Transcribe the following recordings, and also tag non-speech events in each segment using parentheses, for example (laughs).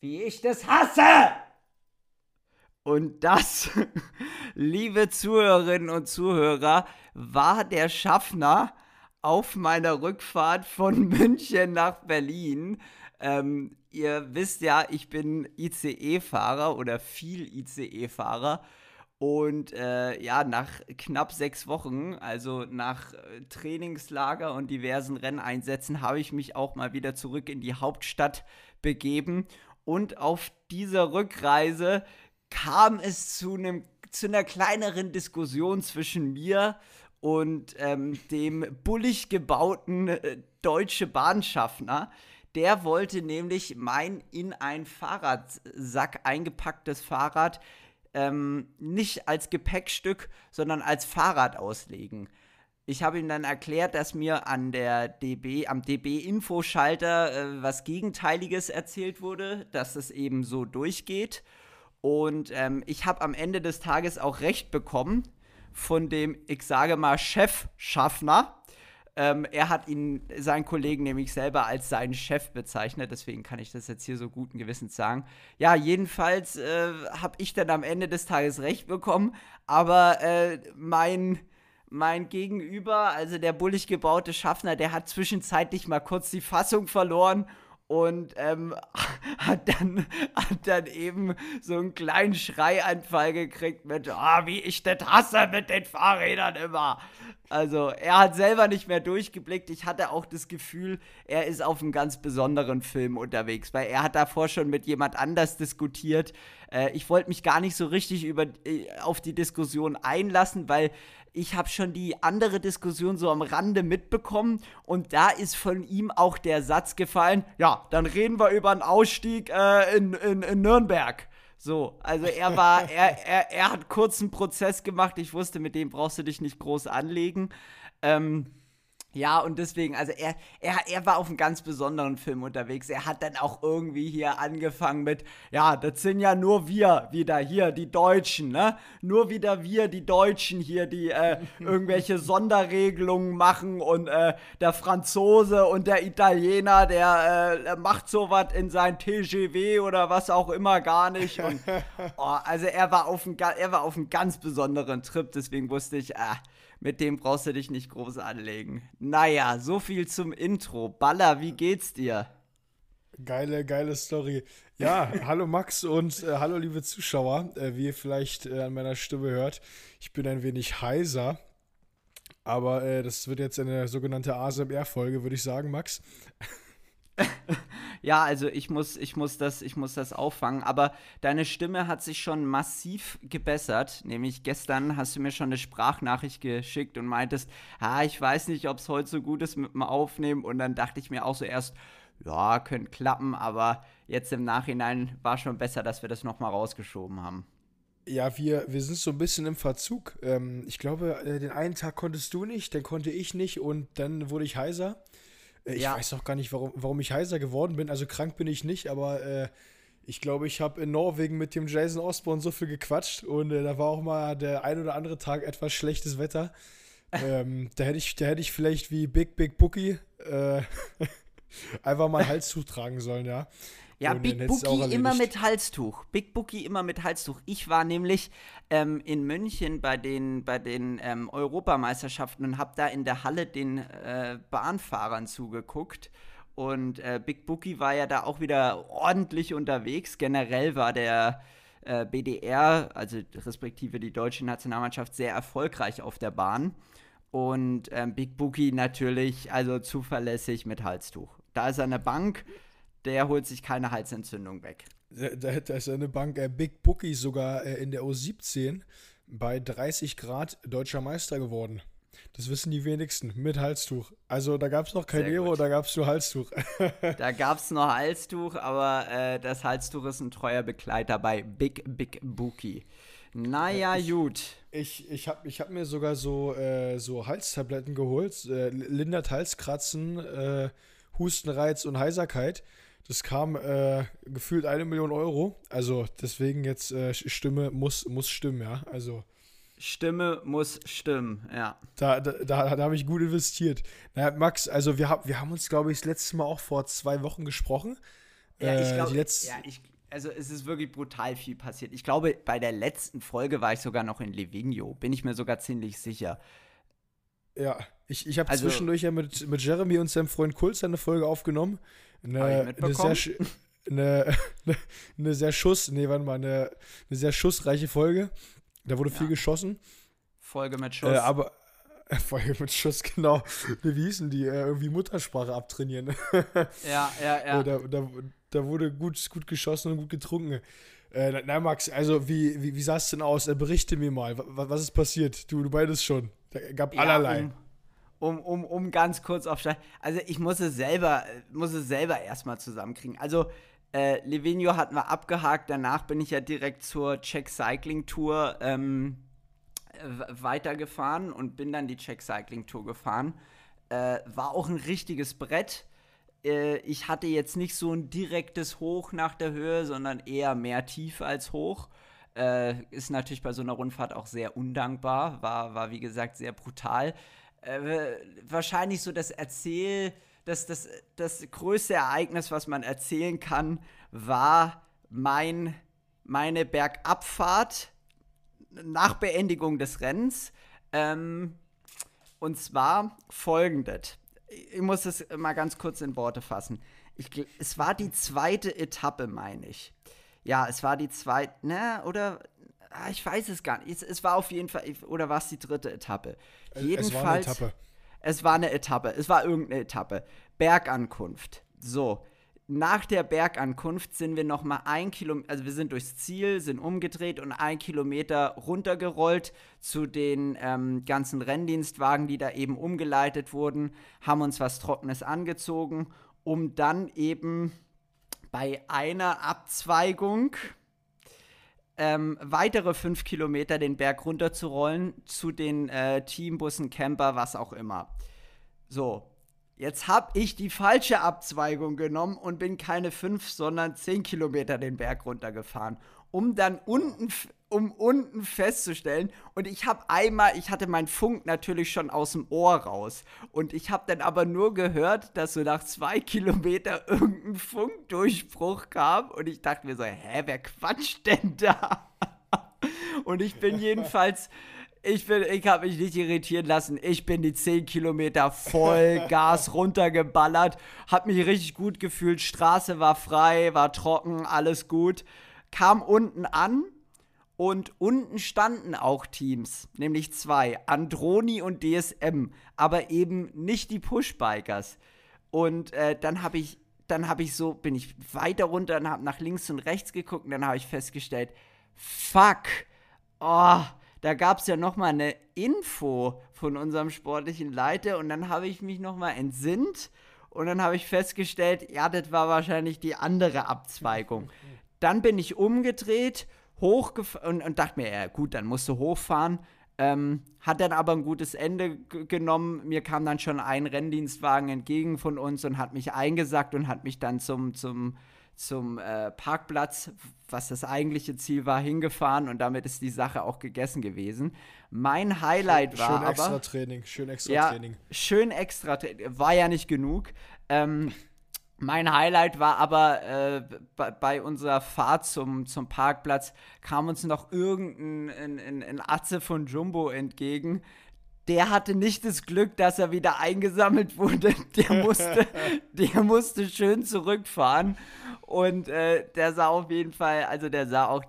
wie ich das hasse. Und das, (laughs) liebe Zuhörerinnen und Zuhörer, war der Schaffner auf meiner Rückfahrt von (laughs) München nach Berlin. Ähm, ihr wisst ja, ich bin ICE-Fahrer oder viel ICE-Fahrer. Und äh, ja, nach knapp sechs Wochen, also nach äh, Trainingslager und diversen Renneinsätzen, habe ich mich auch mal wieder zurück in die Hauptstadt begeben. Und auf dieser Rückreise kam es zu, einem, zu einer kleineren Diskussion zwischen mir und ähm, dem bullig gebauten äh, deutsche Bahnschaffner. Der wollte nämlich mein in ein Fahrradsack eingepacktes Fahrrad ähm, nicht als Gepäckstück, sondern als Fahrrad auslegen. Ich habe ihm dann erklärt, dass mir an der DB, am DB-Infoschalter äh, was Gegenteiliges erzählt wurde, dass es eben so durchgeht. Und ähm, ich habe am Ende des Tages auch recht bekommen von dem, ich sage mal, Chefschaffner. Ähm, er hat ihn, seinen Kollegen nämlich selber als seinen Chef bezeichnet, deswegen kann ich das jetzt hier so guten Gewissens sagen. Ja, jedenfalls äh, habe ich dann am Ende des Tages recht bekommen, aber äh, mein, mein Gegenüber, also der bullig gebaute Schaffner, der hat zwischenzeitlich mal kurz die Fassung verloren und ähm, (laughs) hat, dann, hat dann eben so einen kleinen Schreianfall gekriegt mit, oh, wie ich das hasse mit den Fahrrädern immer. Also er hat selber nicht mehr durchgeblickt. Ich hatte auch das Gefühl, er ist auf einem ganz besonderen Film unterwegs, weil er hat davor schon mit jemand anders diskutiert. Äh, ich wollte mich gar nicht so richtig über, äh, auf die Diskussion einlassen, weil ich habe schon die andere Diskussion so am Rande mitbekommen und da ist von ihm auch der Satz gefallen, ja, dann reden wir über einen Ausstieg äh, in, in, in Nürnberg. So, also er war, (laughs) er, er, er hat kurzen Prozess gemacht. Ich wusste, mit dem brauchst du dich nicht groß anlegen. Ähm, ja, und deswegen, also er, er, er war auf einem ganz besonderen Film unterwegs. Er hat dann auch irgendwie hier angefangen mit, ja, das sind ja nur wir wieder hier, die Deutschen, ne? Nur wieder wir, die Deutschen hier, die äh, (laughs) irgendwelche Sonderregelungen machen und äh, der Franzose und der Italiener, der äh, macht sowas in sein TGW oder was auch immer gar nicht. Und, (laughs) oh, also er war, auf einem, er war auf einem ganz besonderen Trip, deswegen wusste ich, äh, mit dem brauchst du dich nicht groß anlegen. Naja, so viel zum Intro. Baller, wie geht's dir? Geile, geile Story. Ja, (laughs) hallo Max und äh, hallo liebe Zuschauer. Äh, wie ihr vielleicht äh, an meiner Stimme hört, ich bin ein wenig heiser. Aber äh, das wird jetzt eine sogenannte ASMR-Folge, würde ich sagen, Max. Ja, also ich muss, ich muss das, ich muss das auffangen. Aber deine Stimme hat sich schon massiv gebessert. Nämlich gestern hast du mir schon eine Sprachnachricht geschickt und meintest, ah, ich weiß nicht, ob es heute so gut ist mit dem Aufnehmen. Und dann dachte ich mir auch so erst, ja, könnte klappen, aber jetzt im Nachhinein war schon besser, dass wir das nochmal rausgeschoben haben. Ja, wir, wir sind so ein bisschen im Verzug. Ähm, ich glaube, äh, den einen Tag konntest du nicht, dann konnte ich nicht und dann wurde ich heiser. Ich ja. weiß auch gar nicht, warum, warum ich heiser geworden bin. Also krank bin ich nicht, aber äh, ich glaube, ich habe in Norwegen mit dem Jason Osborne so viel gequatscht und äh, da war auch mal der ein oder andere Tag etwas schlechtes Wetter. (laughs) ähm, da hätte ich, da hätte ich vielleicht wie Big Big Bookie äh, (laughs) einfach mal Halstuch tragen sollen, ja. Ja, und Big Bookie immer mit Halstuch. Big Bookie immer mit Halstuch. Ich war nämlich ähm, in München bei den, bei den ähm, Europameisterschaften und habe da in der Halle den äh, Bahnfahrern zugeguckt. Und äh, Big Bookie war ja da auch wieder ordentlich unterwegs. Generell war der äh, BDR, also respektive die deutsche Nationalmannschaft, sehr erfolgreich auf der Bahn. Und ähm, Big Bookie natürlich, also zuverlässig mit Halstuch. Da ist eine Bank der holt sich keine Halsentzündung weg. Da, da, da ist eine Bank, äh, Big Bookie sogar äh, in der U17 bei 30 Grad deutscher Meister geworden. Das wissen die wenigsten mit Halstuch. Also da gab es noch kein Aero, da gab es nur Halstuch. da (laughs) gab es noch Halstuch, aber äh, das Halstuch ist ein treuer Begleiter bei Big Big Bookie. Naja, ich, gut. Ich, ich habe ich hab mir sogar so, äh, so Halstabletten geholt. Äh, lindert Halskratzen, äh, Hustenreiz und Heiserkeit. Das kam äh, gefühlt eine Million Euro. Also deswegen jetzt äh, Stimme muss, muss stimmen, ja. Also. Stimme muss stimmen, ja. Da, da, da, da habe ich gut investiert. Naja, Max, also wir, hab, wir haben uns, glaube ich, das letzte Mal auch vor zwei Wochen gesprochen. Ja, ich glaube, ja, ich, also es ist wirklich brutal viel passiert. Ich glaube, bei der letzten Folge war ich sogar noch in Livigno, bin ich mir sogar ziemlich sicher. Ja, ich, ich habe also, zwischendurch ja mit, mit Jeremy und seinem Freund Kulz eine Folge aufgenommen. Eine, eine sehr, eine, (laughs) eine, sehr Schuss, nee, warte mal, eine, eine sehr schussreiche Folge. Da wurde ja. viel geschossen. Folge mit Schuss. Äh, aber (laughs) Folge mit Schuss, genau. Wie hießen die? Äh, irgendwie Muttersprache abtrainieren. ja, ja, ja. (laughs) Da, da, da wurde gut, gut geschossen und gut getrunken. Äh, na, Max, also wie, wie, wie sah es denn aus? Äh, berichte mir mal, was, was ist passiert? Du, du beides schon. Da gab ja, allerlei. Um, um, um, um ganz kurz auf Also ich muss es selber, muss es selber erstmal zusammenkriegen. Also äh, Livigno hatten wir abgehakt, danach bin ich ja direkt zur Czech Cycling Tour ähm, weitergefahren und bin dann die Czech Cycling Tour gefahren. Äh, war auch ein richtiges Brett äh, ich hatte jetzt nicht so ein direktes Hoch nach der Höhe, sondern eher mehr Tiefe als Hoch. Äh, ist natürlich bei so einer Rundfahrt auch sehr undankbar, war, war wie gesagt sehr brutal. Äh, wahrscheinlich so das Erzähl, das, das, das größte Ereignis, was man erzählen kann, war mein, meine Bergabfahrt nach Beendigung des Rennens. Ähm, und zwar folgendes ich muss es mal ganz kurz in Worte fassen. Ich, es war die zweite Etappe, meine ich. Ja, es war die zweite, ne, oder? Ah, ich weiß es gar nicht. Es, es war auf jeden Fall, oder war es die dritte Etappe? Jedenfalls. Es war eine Etappe. Es war eine Etappe. Es war irgendeine Etappe. Bergankunft. So nach der Bergankunft sind wir noch mal ein Kilometer, also wir sind durchs Ziel, sind umgedreht und ein Kilometer runtergerollt zu den ähm, ganzen Renndienstwagen, die da eben umgeleitet wurden, haben uns was Trockenes angezogen, um dann eben bei einer Abzweigung ähm, weitere fünf Kilometer den Berg runterzurollen zu den äh, Teambussen, Camper, was auch immer. So, Jetzt habe ich die falsche Abzweigung genommen und bin keine fünf, sondern zehn Kilometer den Berg runtergefahren, um dann unten, um unten festzustellen. Und ich habe einmal, ich hatte meinen Funk natürlich schon aus dem Ohr raus. Und ich habe dann aber nur gehört, dass so nach zwei Kilometer (laughs) irgendein Funkdurchbruch kam. Und ich dachte mir so, hä, wer quatscht denn da? (laughs) und ich bin jedenfalls ich, bin, ich habe mich nicht irritieren lassen. Ich bin die 10 Kilometer voll (laughs) Gas runtergeballert. Hab mich richtig gut gefühlt. Straße war frei, war trocken, alles gut. Kam unten an und unten standen auch Teams, nämlich zwei, Androni und DSM, aber eben nicht die Pushbikers. Und äh, dann habe ich, dann habe ich so, bin ich weiter runter und habe nach links und rechts geguckt und dann habe ich festgestellt, fuck, oh, da gab es ja noch mal eine Info von unserem sportlichen Leiter und dann habe ich mich noch mal entsinnt und dann habe ich festgestellt, ja, das war wahrscheinlich die andere Abzweigung. Dann bin ich umgedreht, hochgefahren und, und, dachte mir, ja gut, dann musst du hochfahren. Ähm, hat dann aber ein gutes Ende genommen. Mir kam dann schon ein Renndienstwagen entgegen von uns und hat mich eingesackt und hat mich dann zum, zum zum äh, Parkplatz, was das eigentliche Ziel war, hingefahren und damit ist die Sache auch gegessen gewesen. Mein Highlight schön, war schön aber extra Training, schön extra ja, Training. Schön extra Training, war ja nicht genug. Ähm, mein Highlight war aber äh, bei, bei, unserer Fahrt zum, zum Parkplatz kam uns noch irgendein ein, ein, ein Atze von Jumbo entgegen, der hatte nicht das Glück, dass er wieder eingesammelt wurde. (laughs) Der musste, (laughs) der musste schön zurückfahren. Und äh, der sah auf jeden Fall, also der sah auch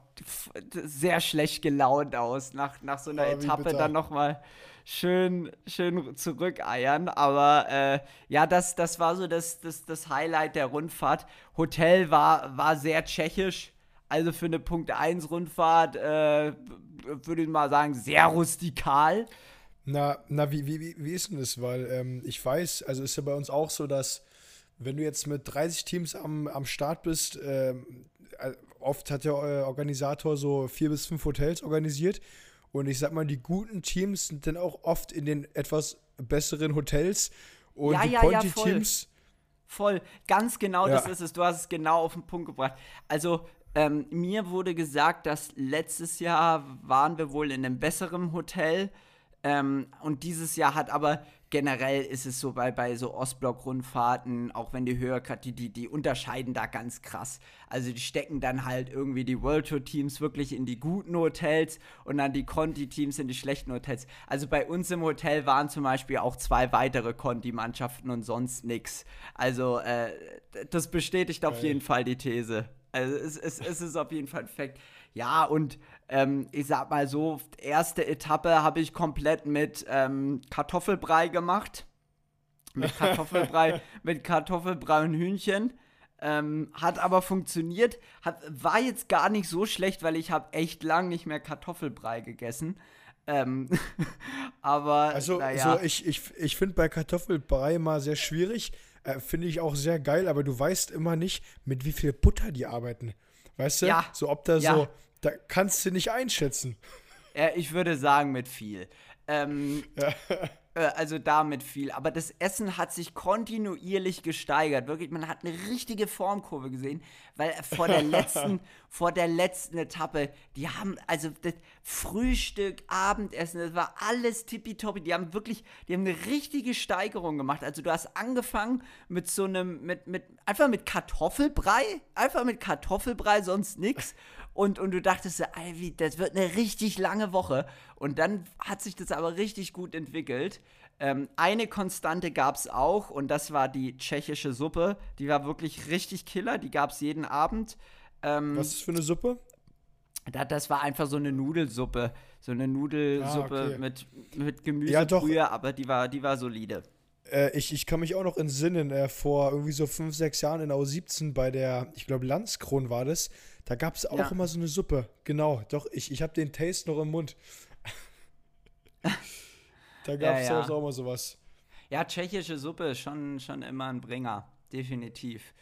sehr schlecht gelaunt aus. Nach, nach so einer oh, Etappe dann nochmal schön, schön zurückeiern. Aber äh, ja, das, das war so das, das, das Highlight der Rundfahrt. Hotel war, war sehr tschechisch. Also für eine Punkt 1 Rundfahrt äh, würde ich mal sagen, sehr rustikal. Na, na wie, wie, wie ist denn das? Weil ähm, ich weiß, also ist ja bei uns auch so, dass wenn du jetzt mit 30 Teams am, am Start bist, ähm, äh, oft hat der äh, Organisator so vier bis fünf Hotels organisiert. Und ich sag mal, die guten Teams sind dann auch oft in den etwas besseren Hotels. Und ja, die ja, Ponti-Teams. Ja, voll. voll. Ganz genau ja. das ist es. Du hast es genau auf den Punkt gebracht. Also, ähm, mir wurde gesagt, dass letztes Jahr waren wir wohl in einem besseren Hotel Ähm, und dieses Jahr hat aber generell ist es so bei, bei so Ostblock-Rundfahrten, auch wenn die höher, die, die, die unterscheiden da ganz krass. Also die stecken dann halt irgendwie die World Tour-Teams wirklich in die guten Hotels und dann die Conti-Teams in die schlechten Hotels. Also bei uns im Hotel waren zum Beispiel auch zwei weitere Conti-Mannschaften und sonst nichts. Also äh, das bestätigt auf jeden Fall die These. Also es, es, es ist auf jeden Fall ein Fakt. Ja, und ähm, ich sag mal so, erste Etappe habe ich komplett mit ähm, Kartoffelbrei gemacht. Mit Kartoffelbrei, (laughs) mit Kartoffelbrei und Hühnchen. Ähm, hat aber funktioniert. Hat, war jetzt gar nicht so schlecht, weil ich habe echt lang nicht mehr Kartoffelbrei gegessen. Ähm, (laughs) aber also, naja. so ich, ich, ich finde bei Kartoffelbrei mal sehr schwierig. Äh, finde ich auch sehr geil, aber du weißt immer nicht, mit wie viel Butter die arbeiten. Weißt du? Ja. So, ob da ja. so, da kannst du nicht einschätzen. Ja, ich würde sagen, mit viel. Ähm, ja. äh, also damit viel. Aber das Essen hat sich kontinuierlich gesteigert. Wirklich, man hat eine richtige Formkurve gesehen, weil vor der (laughs) letzten, vor der letzten Etappe, die haben, also das Frühstück, Abendessen, das war alles tippitoppi. Die haben wirklich, die haben eine richtige Steigerung gemacht. Also du hast angefangen mit so einem, mit, mit, einfach mit Kartoffelbrei, einfach mit Kartoffelbrei, sonst nichts. Und, und du dachtest, Ivy, das wird eine richtig lange Woche. Und dann hat sich das aber richtig gut entwickelt. Ähm, eine Konstante gab es auch und das war die tschechische Suppe. Die war wirklich richtig killer. Die gab es jeden Abend. Ähm, Was ist für eine Suppe? Das, das war einfach so eine Nudelsuppe. So eine Nudelsuppe ah, okay. mit, mit Gemüsebrühe, ja, aber die war, die war solide. Äh, ich, ich kann mich auch noch entsinnen, äh, vor irgendwie so fünf, sechs Jahren in AU17 bei der, ich glaube, Landskron war das. Da gab es auch ja. immer so eine Suppe. Genau, doch, ich, ich habe den Taste noch im Mund. (laughs) da gab es ja, ja. auch immer sowas. Ja, tschechische Suppe ist schon, schon immer ein Bringer. Definitiv.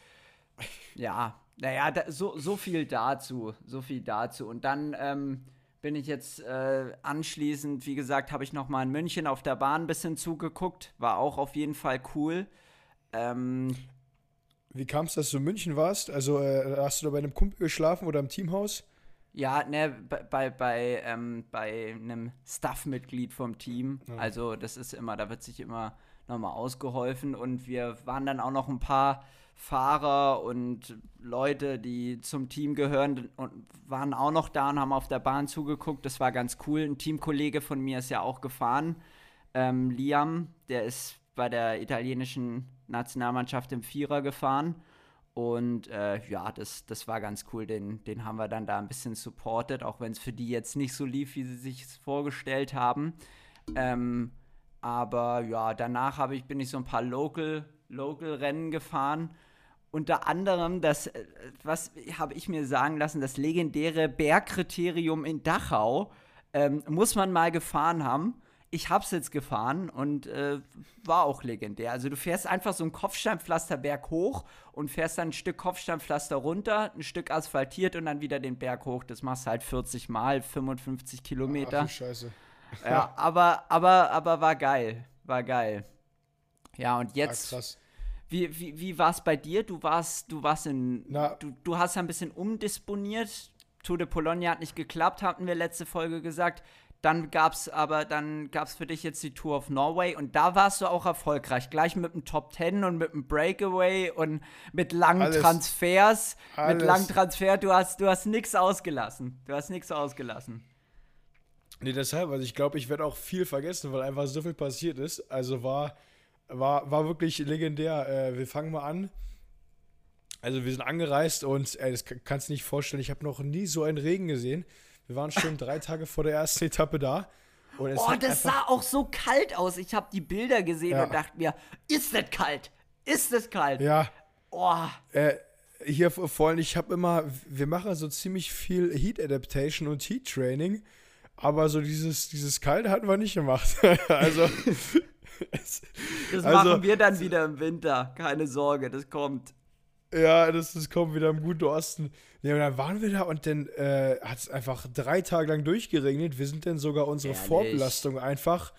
Ja, naja, da, so, so viel dazu. So viel dazu. Und dann ähm, bin ich jetzt äh, anschließend, wie gesagt, habe ich noch mal in München auf der Bahn ein bisschen zugeguckt. War auch auf jeden Fall cool. Ähm, wie kam es, dass du in München warst? Also äh, hast du da bei einem Kumpel geschlafen oder im Teamhaus? Ja, ne, bei, bei, bei, ähm, bei einem Staff-Mitglied vom Team. Ja. Also das ist immer, da wird sich immer nochmal ausgeholfen und wir waren dann auch noch ein paar Fahrer und Leute, die zum Team gehören und waren auch noch da und haben auf der Bahn zugeguckt. Das war ganz cool. Ein Teamkollege von mir ist ja auch gefahren. Ähm, Liam, der ist bei der italienischen Nationalmannschaft im Vierer gefahren. Und äh, ja, das, das war ganz cool. Den, den haben wir dann da ein bisschen supportet, auch wenn es für die jetzt nicht so lief, wie sie sich vorgestellt haben. Ähm, aber ja, danach ich, bin ich so ein paar Local, Local-Rennen gefahren. Unter anderem das, äh, was habe ich mir sagen lassen, das legendäre Bergkriterium in Dachau ähm, muss man mal gefahren haben ich hab's jetzt gefahren und äh, war auch legendär. Also du fährst einfach so ein Kopfsteinpflasterberg hoch und fährst dann ein Stück Kopfsteinpflaster runter, ein Stück asphaltiert und dann wieder den Berg hoch. Das machst du halt 40 Mal, 55 Kilometer. Ach, Scheiße. Ja, (laughs) aber, aber, aber war geil. War geil. Ja, und jetzt. Ja, krass. Wie, wie, wie war es bei dir? Du warst, du warst in. Na, du, du hast ja ein bisschen umdisponiert. Tour de Pologne hat nicht geklappt, hatten wir letzte Folge gesagt. Dann gab es aber, dann gab es für dich jetzt die Tour of Norway und da warst du auch erfolgreich. Gleich mit dem Top Ten und mit dem Breakaway und mit langen Alles. Transfers. Alles. Mit langen Transfer, du hast, du hast nichts ausgelassen. Du hast nichts ausgelassen. Nee, deshalb, also ich glaube, ich werde auch viel vergessen, weil einfach so viel passiert ist. Also war, war, war wirklich legendär. Äh, wir fangen mal an. Also wir sind angereist und ey, das kannst du nicht vorstellen, ich habe noch nie so einen Regen gesehen. Wir waren schon drei Tage vor der ersten Etappe da. Und oh, das sah auch so kalt aus. Ich habe die Bilder gesehen ja. und dachte mir, ist das kalt? Ist das kalt? Ja. Oh. Äh, hier vor allem, ich habe immer, wir machen so ziemlich viel Heat Adaptation und Heat Training, aber so dieses, dieses Kalte hatten wir nicht gemacht. (laughs) also. (laughs) das also, machen wir dann wieder im Winter. Keine Sorge, das kommt. Ja, das, das kommt wieder im guten Osten. Ja, und dann waren wir da und dann äh, hat es einfach drei Tage lang durchgeregnet. Wir sind dann sogar unsere Ehrlich? Vorbelastung einfach,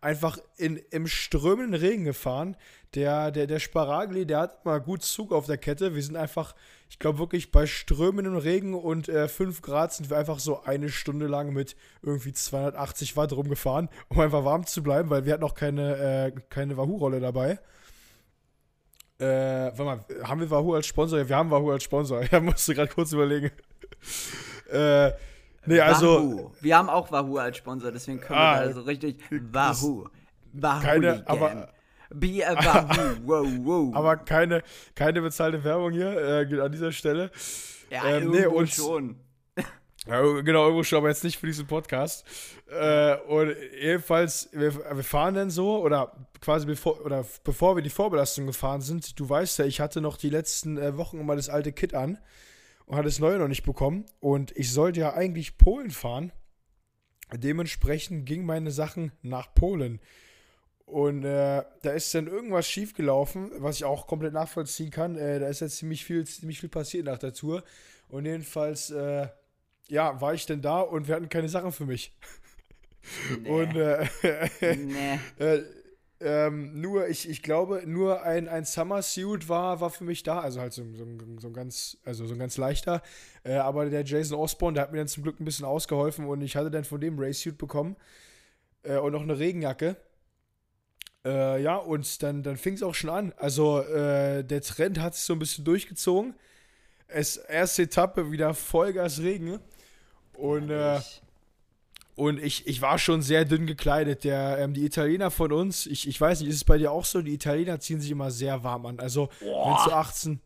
einfach in, im strömenden Regen gefahren. Der, der, der Sparagli, der hat mal gut Zug auf der Kette. Wir sind einfach, ich glaube wirklich bei strömendem Regen und 5 äh, Grad sind wir einfach so eine Stunde lang mit irgendwie 280 Watt rumgefahren, um einfach warm zu bleiben, weil wir hatten auch keine, äh, keine Wahoo-Rolle dabei. Äh, warte mal, haben wir Wahoo als Sponsor? Ja, wir haben Wahoo als Sponsor. (laughs) Ja, musste gerade kurz überlegen. (laughs) äh, Nee, also. Wahoo. Wir haben auch Wahoo als Sponsor, deswegen können ah, wir da so richtig. Wahoo. Wahoo. Keine, aber. Be a Wahoo. (laughs) wow, wow. Aber keine, keine bezahlte Werbung hier äh, an dieser Stelle. Ja, ähm, nee, und, schon. Genau, aber jetzt nicht für diesen Podcast. Äh, und jedenfalls, wir, wir, fahren dann so, oder quasi bevor, oder bevor wir die Vorbelastung gefahren sind, du weißt ja, ich hatte noch die letzten äh, Wochen immer das alte Kit an und hat das neue noch nicht bekommen. Und ich sollte ja eigentlich Polen fahren. Dementsprechend gingen meine Sachen nach Polen. Und äh, da ist dann irgendwas schiefgelaufen, was ich auch komplett nachvollziehen kann. Äh, da ist jetzt ziemlich viel, ziemlich viel passiert nach der Tour. Und jedenfalls, äh, ja, war ich denn da und wir hatten keine Sachen für mich. Nee. Und äh, (laughs) nee. Äh, ähm, nur, ich, ich glaube, nur ein, ein Summer Suit war, war für mich da. Also halt so, so, so ein ganz, also so ein ganz leichter. Äh, aber der Jason Osborne, der hat mir dann zum Glück ein bisschen ausgeholfen und ich hatte dann von dem Race Suit bekommen. Äh, und noch eine Regenjacke. Äh, ja, und dann, dann fing es auch schon an. Also äh, der Trend hat sich so ein bisschen durchgezogen. Es erste Etappe wieder Vollgas Regen. Und äh, und ich, ich war schon sehr dünn gekleidet. Der, ähm, die Italiener von uns, ich, ich weiß nicht, ist es bei dir auch so? Die Italiener ziehen sich immer sehr warm an. Also, wenn zu 18.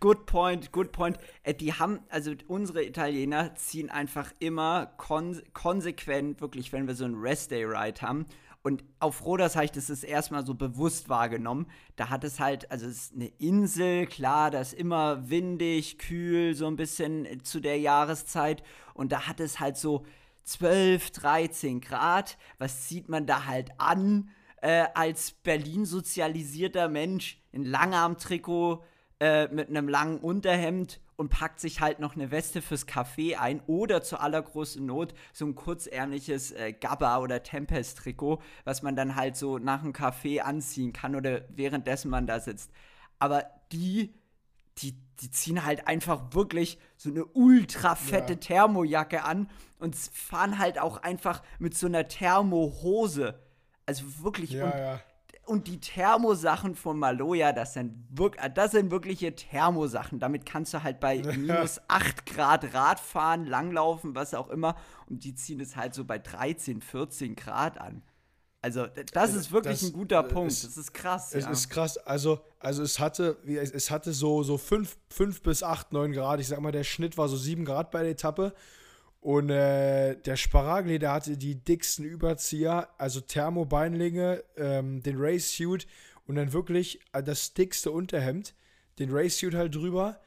Good point, good point. Äh, die haben, also unsere Italiener ziehen einfach immer kon konsequent, wirklich, wenn wir so einen Rest-Day-Ride haben. Und auf Roders habe ich das, das erstmal so bewusst wahrgenommen. Da hat es halt, also es ist eine Insel, klar, da ist immer windig, kühl, so ein bisschen zu der Jahreszeit. Und da hat es halt so, 12, 13 Grad. Was zieht man da halt an äh, als Berlin sozialisierter Mensch in Langarmtrikot äh, mit einem langen Unterhemd und packt sich halt noch eine Weste fürs Café ein oder zur allergrößten Not so ein kurzärmliches äh, Gabba oder Tempest-Trikot, was man dann halt so nach dem Café anziehen kann oder währenddessen man da sitzt. Aber die die, die ziehen halt einfach wirklich so eine ultra fette ja. Thermojacke an und fahren halt auch einfach mit so einer Thermohose. Also wirklich. Ja, ja. Und die Thermosachen von Maloja, das sind, wirklich, das sind wirkliche Thermosachen. Damit kannst du halt bei (laughs) minus 8 Grad Rad fahren, langlaufen, was auch immer. Und die ziehen es halt so bei 13, 14 Grad an. Also, das ist wirklich das, ein guter äh, Punkt. Es, das ist krass. Es ja. ist krass. Also, also es hatte, es hatte so, so 5, 5 bis 8, 9 Grad. Ich sag mal, der Schnitt war so 7 Grad bei der Etappe. Und äh, der Sparagli, der hatte die dicksten Überzieher, also Thermobeinlinge, ähm, den Race Suit und dann wirklich äh, das dickste Unterhemd, den Race Suit halt drüber,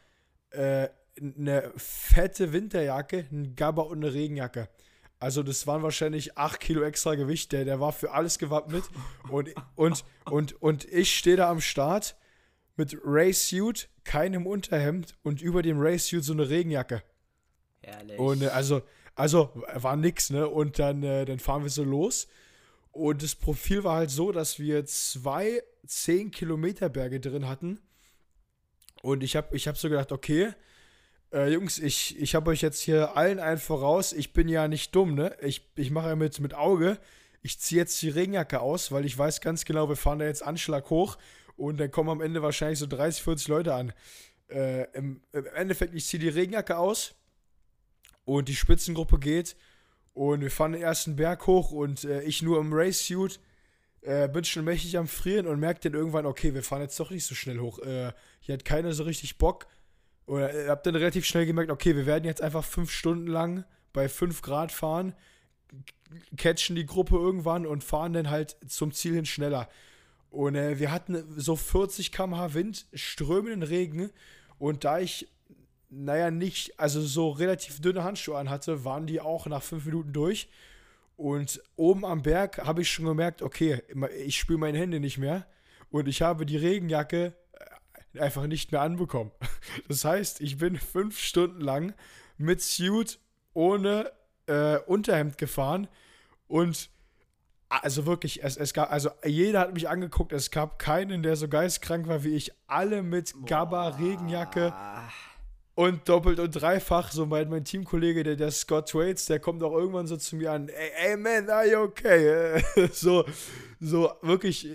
äh, eine fette Winterjacke, ein Gabber und eine Regenjacke. Also das waren wahrscheinlich 8 Kilo extra Gewicht. Der, der war für alles gewappnet. Und, und, und, und ich stehe da am Start mit Race Suit, keinem Unterhemd und über dem Race Suit so eine Regenjacke. Herrlich. Und äh, also, also war nix, ne? Und dann, äh, dann fahren wir so los. Und das Profil war halt so, dass wir zwei 10 Kilometer Berge drin hatten. Und ich habe ich hab so gedacht, okay, äh, Jungs, ich, ich habe euch jetzt hier allen einen voraus. Ich bin ja nicht dumm, ne? Ich, ich mache ja mit, mit Auge. Ich ziehe jetzt die Regenjacke aus, weil ich weiß ganz genau, wir fahren da jetzt Anschlag hoch und dann kommen am Ende wahrscheinlich so 30, 40 Leute an. Äh, im, im, Endeffekt, ich ziehe die Regenjacke aus und die Spitzengruppe geht und wir fahren den ersten Berg hoch und äh, ich nur im Race-Suit äh, bin schon mächtig am Frieren und merke dann irgendwann, okay, wir fahren jetzt doch nicht so schnell hoch. Äh, hier hat keiner so richtig Bock. Oder ihr habt dann relativ schnell gemerkt, okay, wir werden jetzt einfach fünf Stunden lang bei fünf Grad fahren, catchen die Gruppe irgendwann und fahren dann halt zum Ziel hin schneller. Und äh, wir hatten so 40 km/h Wind, strömenden Regen. Und da ich, naja, nicht, also so relativ dünne Handschuhe anhatte, waren die auch nach fünf Minuten durch. Und oben am Berg habe ich schon gemerkt, okay, ich spüre meine Hände nicht mehr. Und ich habe die Regenjacke einfach nicht mehr anbekommen. (laughs) Das heißt, ich bin fünf Stunden lang mit Suit ohne äh, Unterhemd gefahren und also wirklich, es, es gab, also jeder hat mich angeguckt, es gab keinen, der so geistkrank war wie ich. Alle mit Gabba, Regenjacke und doppelt und dreifach. So mein, mein Teamkollege, der, der Scott Waits, der kommt auch irgendwann so zu mir an, ey, ey man, are you okay? (laughs) so, so wirklich,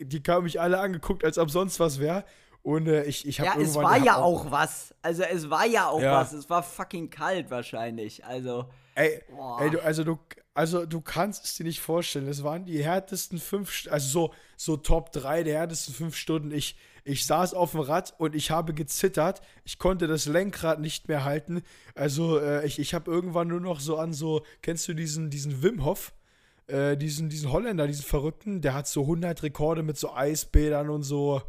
die haben mich alle angeguckt, als ob sonst was wäre. Und äh, ich, ich habe Ja, es war ja auch, auch was. Also es war ja auch ja. was. Es war fucking kalt wahrscheinlich. Also. Ey, ey du, also du, also du kannst es dir nicht vorstellen. Es waren die härtesten fünf, also so, so Top 3 der härtesten fünf Stunden. Ich, ich saß auf dem Rad und ich habe gezittert. Ich konnte das Lenkrad nicht mehr halten. Also äh, ich, ich habe irgendwann nur noch so an so, kennst du diesen, diesen Wim Hof? Äh, diesen, diesen Holländer, diesen Verrückten, der hat so 100 Rekorde mit so Eisbädern und so.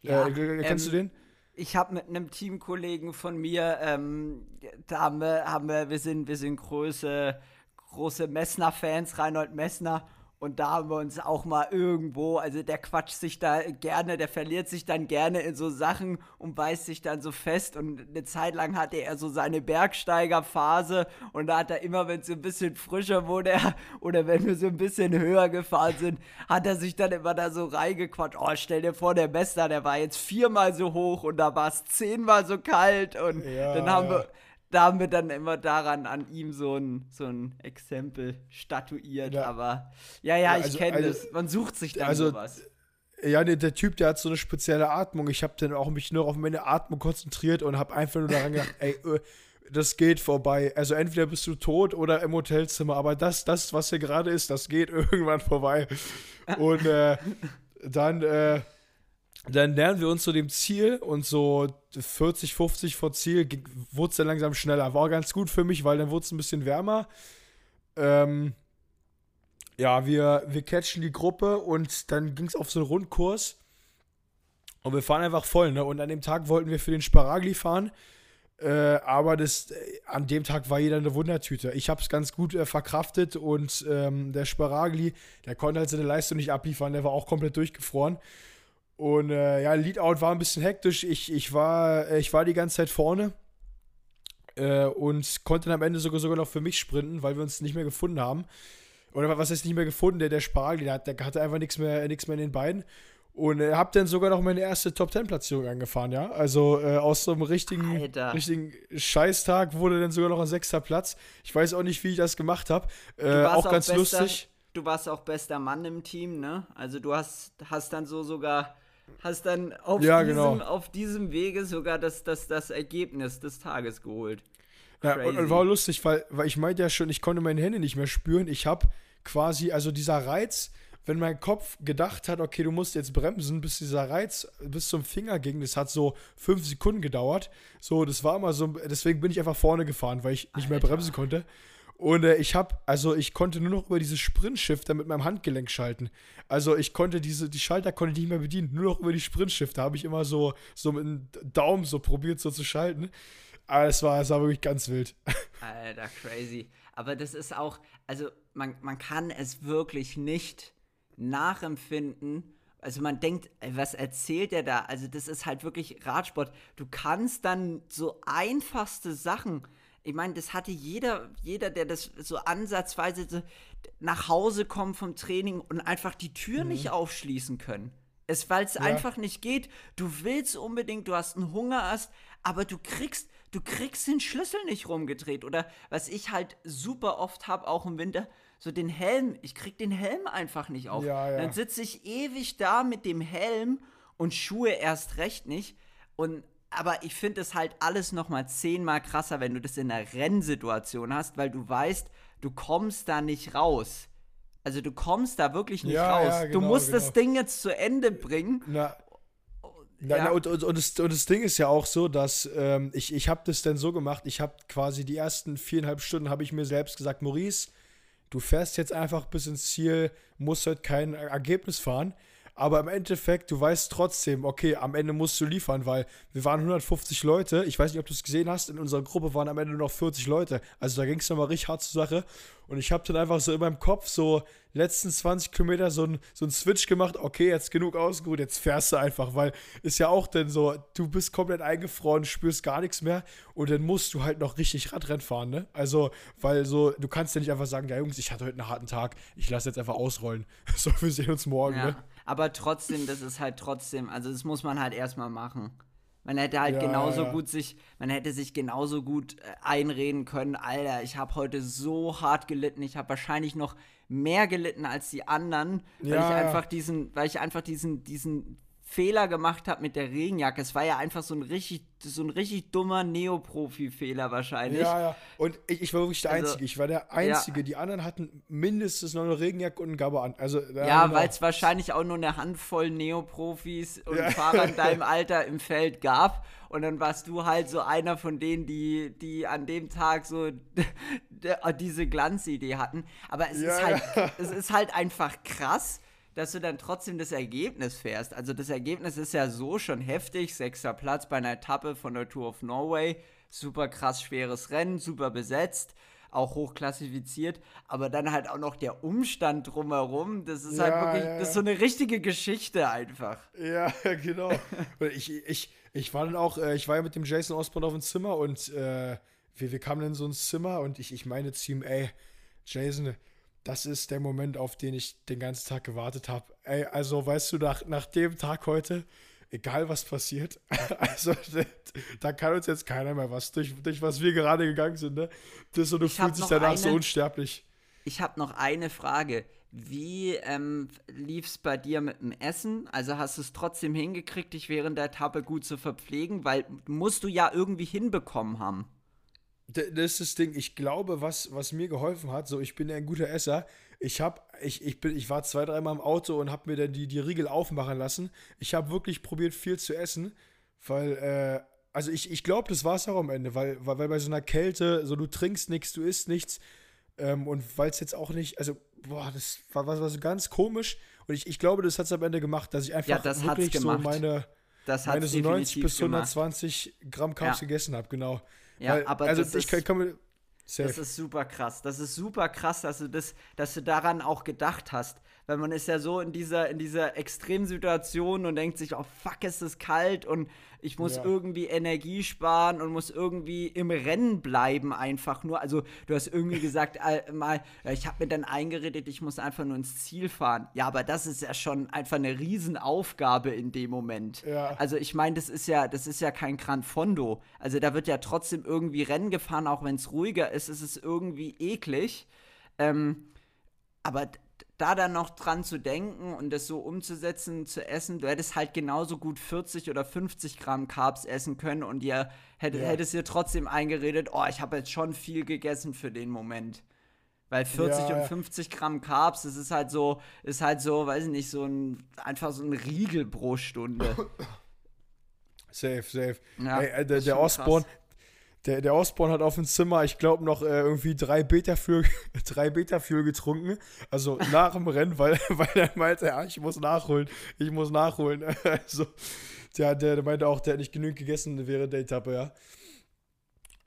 Ja, äh, kennst ähm, du den? Ich habe mit einem Teamkollegen von mir, ähm, da haben wir, haben wir, wir sind, wir sind große, große Messner-Fans, Reinhold Messner. Und da haben wir uns auch mal irgendwo, also der quatscht sich da gerne, der verliert sich dann gerne in so Sachen und beißt sich dann so fest. Und eine Zeit lang hatte er so seine Bergsteigerphase und da hat er immer, wenn es so ein bisschen frischer wurde (laughs) oder wenn wir so ein bisschen höher gefahren sind, hat er sich dann immer da so reingequatscht. Oh, stell dir vor, der Mester, der war jetzt viermal so hoch und da war es zehnmal so kalt. Und ja, dann haben ja. wir da haben wir dann immer daran an ihm so ein, so ein Exempel statuiert. Ja. Aber ja, ja, ja ich kenne also, das. Man sucht sich dann also, sowas. Ja, der, der, Typ, der hat so eine spezielle Atmung. Ich habe dann auch mich nur auf meine Atmung konzentriert und habe einfach nur daran gedacht, ey, äh, das geht vorbei. Also entweder bist du tot oder im Hotelzimmer, aber das, das, was hier gerade ist, das geht (laughs) irgendwann vorbei. Und äh, dann äh, dann nähern wir uns zu dem Ziel und so 40, 50 vor Ziel wurde es dann langsam schneller. War ganz gut für mich, weil dann wurde es ein bisschen wärmer. Ähm, ja, wir, wir catchen die Gruppe und dann ging es auf so einen Rundkurs. Und wir fahren einfach voll, ne? Und an dem Tag wollten wir für den Sparagli fahren. Äh, aber das, äh, an dem Tag war jeder eine Wundertüte. Ich habe es ganz gut äh, verkraftet und ähm, der Sparagli, der konnte halt seine Leistung nicht abliefern, der war auch komplett durchgefroren. Und äh, ja, Leadout war ein bisschen hektisch. Ich, ich, war, äh, ich war die ganze Zeit vorne äh, und konnte dann am Ende sogar, sogar noch für mich sprinten, weil wir uns nicht mehr gefunden haben. Oder was heißt nicht mehr gefunden? Der, der Spargel, der, der hatte einfach nichts mehr, nichts mehr in den Beinen. Und äh, hab dann sogar noch meine erste Top-10-Platzierung angefahren, ja. Also äh, aus so einem richtigen, richtigen Scheißtag wurde dann sogar noch ein sechster Platz. Ich weiß auch nicht, wie ich das gemacht habe. Äh, auch, auch ganz bester, lustig. Du warst auch bester Mann im Team, ne? Also du hast, hast dann so sogar hast dann auf, ja, diesem, genau. auf diesem Wege sogar das, das, das Ergebnis des Tages geholt. Ja, und, und, war lustig, weil, weil ich meinte ja schon, ich konnte meine Hände nicht mehr spüren. Ich habe quasi, also dieser Reiz, wenn mein Kopf gedacht hat, okay, du musst jetzt bremsen, bis dieser Reiz bis zum Finger ging, das hat so fünf Sekunden gedauert. So, das war immer so, deswegen bin ich einfach vorne gefahren, weil ich nicht Alter. mehr bremsen konnte. Und äh, ich habe, also ich konnte nur noch über dieses Sprintshifter mit meinem Handgelenk schalten. Also ich konnte diese, die Schalter konnte ich nicht mehr bedienen. Nur noch über die Sprintshifter habe ich immer so, so mit dem Daumen so probiert, so zu schalten. Aber es war, es war wirklich ganz wild. (laughs) Alter, crazy. Aber das ist auch, also man, man kann es wirklich nicht nachempfinden. Also man denkt, was erzählt er da? Also das ist halt wirklich Radsport. Du kannst dann so einfachste Sachen ich meine, das hatte jeder, jeder, der das so ansatzweise nach Hause kommt vom Training und einfach die Tür mhm. nicht aufschließen können. Es, weil es ja. einfach nicht geht. Du willst unbedingt, du hast einen Hungerast, aber du kriegst, du kriegst den Schlüssel nicht rumgedreht. Oder was ich halt super oft habe, auch im Winter, so den Helm. Ich krieg den Helm einfach nicht auf. Ja, ja. Dann sitze ich ewig da mit dem Helm und Schuhe erst recht nicht. Und aber ich finde es halt alles noch mal zehnmal krasser, wenn du das in einer Rennsituation hast, weil du weißt, du kommst da nicht raus. Also du kommst da wirklich nicht ja, raus. Ja, genau, du musst genau. das Ding jetzt zu Ende bringen. Na, na, ja. na und, und, und, das, und, das, Ding ist ja auch so, dass ähm, ich, ich habe das dann so gemacht, ich habe quasi die ersten viereinhalb Stunden habe ich mir selbst gesagt, Maurice, du fährst jetzt einfach bis ins Ziel, musst heute kein Ergebnis fahren. Aber im Endeffekt, du weißt trotzdem, okay, am Ende musst du liefern, weil wir waren 150 Leute. Ich weiß nicht, ob du es gesehen hast, in unserer Gruppe waren am Ende nur noch 40 Leute. Also da ging es nochmal richtig hart zur Sache. Und ich habe dann einfach so in meinem Kopf so letzten 20 Kilometer so ein, so ein Switch gemacht, okay, jetzt genug ausgeruht, jetzt fährst du einfach, weil ist ja auch dann so, du bist komplett eingefroren, spürst gar nichts mehr und dann musst du halt noch richtig Radrennen fahren, ne? Also, weil so, du kannst ja nicht einfach sagen, ja Jungs, ich hatte heute einen harten Tag, ich lasse jetzt einfach ausrollen. (laughs) So, wir sehen uns morgen, ja, ne? Aber trotzdem, das ist halt trotzdem, also das muss man halt erstmal machen. Man hätte halt ja, genauso ja. gut sich, man hätte sich genauso gut äh, einreden können, Alter, ich habe heute so hart gelitten, ich habe wahrscheinlich noch mehr gelitten als die anderen, weil ja, ich einfach diesen, weil ich einfach diesen, diesen Fehler gemacht habe mit der Regenjacke. Es war ja einfach so ein richtig, so ein richtig dummer Neoprofi-Fehler wahrscheinlich. Ja, ja. Und ich, ich war wirklich der also, Einzige. Ich war der Einzige. Ja. Die anderen hatten mindestens noch eine Regenjacke und einen Gabber an. Also, ja, weil es wahrscheinlich auch nur eine Handvoll Neoprofis und ja. Fahrer in deinem (laughs) Alter im Feld gab. Und dann warst du halt so einer von denen, die, die an dem Tag so (laughs) diese Glanzidee hatten. Aber es, ja, ist halt, es ist halt einfach krass dass du dann trotzdem das Ergebnis fährst. Also das Ergebnis ist ja so schon heftig. Sechster Platz bei einer Etappe von der Tour of Norway. Super krass schweres Rennen, super besetzt, auch hochklassifiziert. Aber dann halt auch noch der Umstand drumherum. Das ist halt ja, halt wirklich, ja, das ist so eine richtige Geschichte einfach. Ja, (laughs) genau. ich, ich, ich war dann auch, äh, ich war ja mit dem Jason Osborne auf dem Zimmer und äh, wir, wir kamen in so ein Zimmer und ich, ich meine zu ihm, ey, Jason, das ist der Moment, auf den ich den ganzen Tag gewartet habe. Ey, also weißt du, nach, nach dem Tag heute, egal was passiert, (laughs) also da kann uns jetzt keiner mehr was, durch, durch was wir gerade gegangen sind, ne? Das so, du ich fühlst dich danach eine, so unsterblich. Ich habe noch eine Frage. Wie ähm, lief es bei dir mit dem Essen? Also hast du es trotzdem hingekriegt, dich während der Etappe gut zu verpflegen? Weil musst du ja irgendwie hinbekommen haben das ist das Ding. Ich glaube, was, was mir geholfen hat, so ich bin ja ein guter Esser. Ich hab, ich, ich bin, ich war zwei, dreimal im Auto und habe mir dann die, die Riegel aufmachen lassen. Ich habe wirklich probiert, viel zu essen, weil, äh, also ich, ich glaube, das war es auch am Ende, weil, weil, weil bei so einer Kälte, so du trinkst nichts, du isst nichts. Ähm, und weil es jetzt auch nicht, also, boah, das war, war, war so ganz komisch. Und ich, ich glaube, das hat es am Ende gemacht, dass ich einfach ja, das wirklich so meine, meine so 90 bis 120 gemacht. Gramm Carbs ja. gegessen habe, genau. Ja, Weil, aber also das ich ist, kann, kann Das ist super krass. Das ist super krass, dass du das, dass du daran auch gedacht hast. Weil man ist ja so in dieser, in dieser Extremsituation und denkt sich, oh fuck, ist es kalt und ich muss ja. irgendwie Energie sparen und muss irgendwie im Rennen bleiben einfach nur. Also du hast irgendwie (laughs) gesagt, äh, mal, ich habe mir dann eingeredet, ich muss einfach nur ins Ziel fahren. Ja, aber das ist ja schon einfach eine Riesenaufgabe in dem Moment. Ja. Also ich meine, das ist ja, das ist ja kein Gran Fondo. Also da wird ja trotzdem irgendwie Rennen gefahren, auch wenn es ruhiger ist, ist es irgendwie eklig. Ähm, aber da dann noch dran zu denken und das so umzusetzen, zu essen, du hättest halt genauso gut 40 oder 50 Gramm Carbs essen können und ihr hätt, ja. hättest dir trotzdem eingeredet, oh, ich habe jetzt schon viel gegessen für den Moment. Weil 40 ja, und 50 Gramm Carbs, das ist halt so, ist halt so, weiß ich nicht, so ein, einfach so ein Riegel pro Stunde. (coughs) Safe, safe. Ja, Ey, äh, der, der Osborne, der, der Osborn hat auf dem Zimmer, ich glaube, noch äh, irgendwie drei (laughs) Beta-Fuel drei Beta getrunken. Also nach dem Rennen, weil, (laughs) weil er meinte, ja, ich muss nachholen. Ich muss nachholen. (laughs) also, der, der, der meinte auch, der hat nicht genügend gegessen während der Etappe, ja.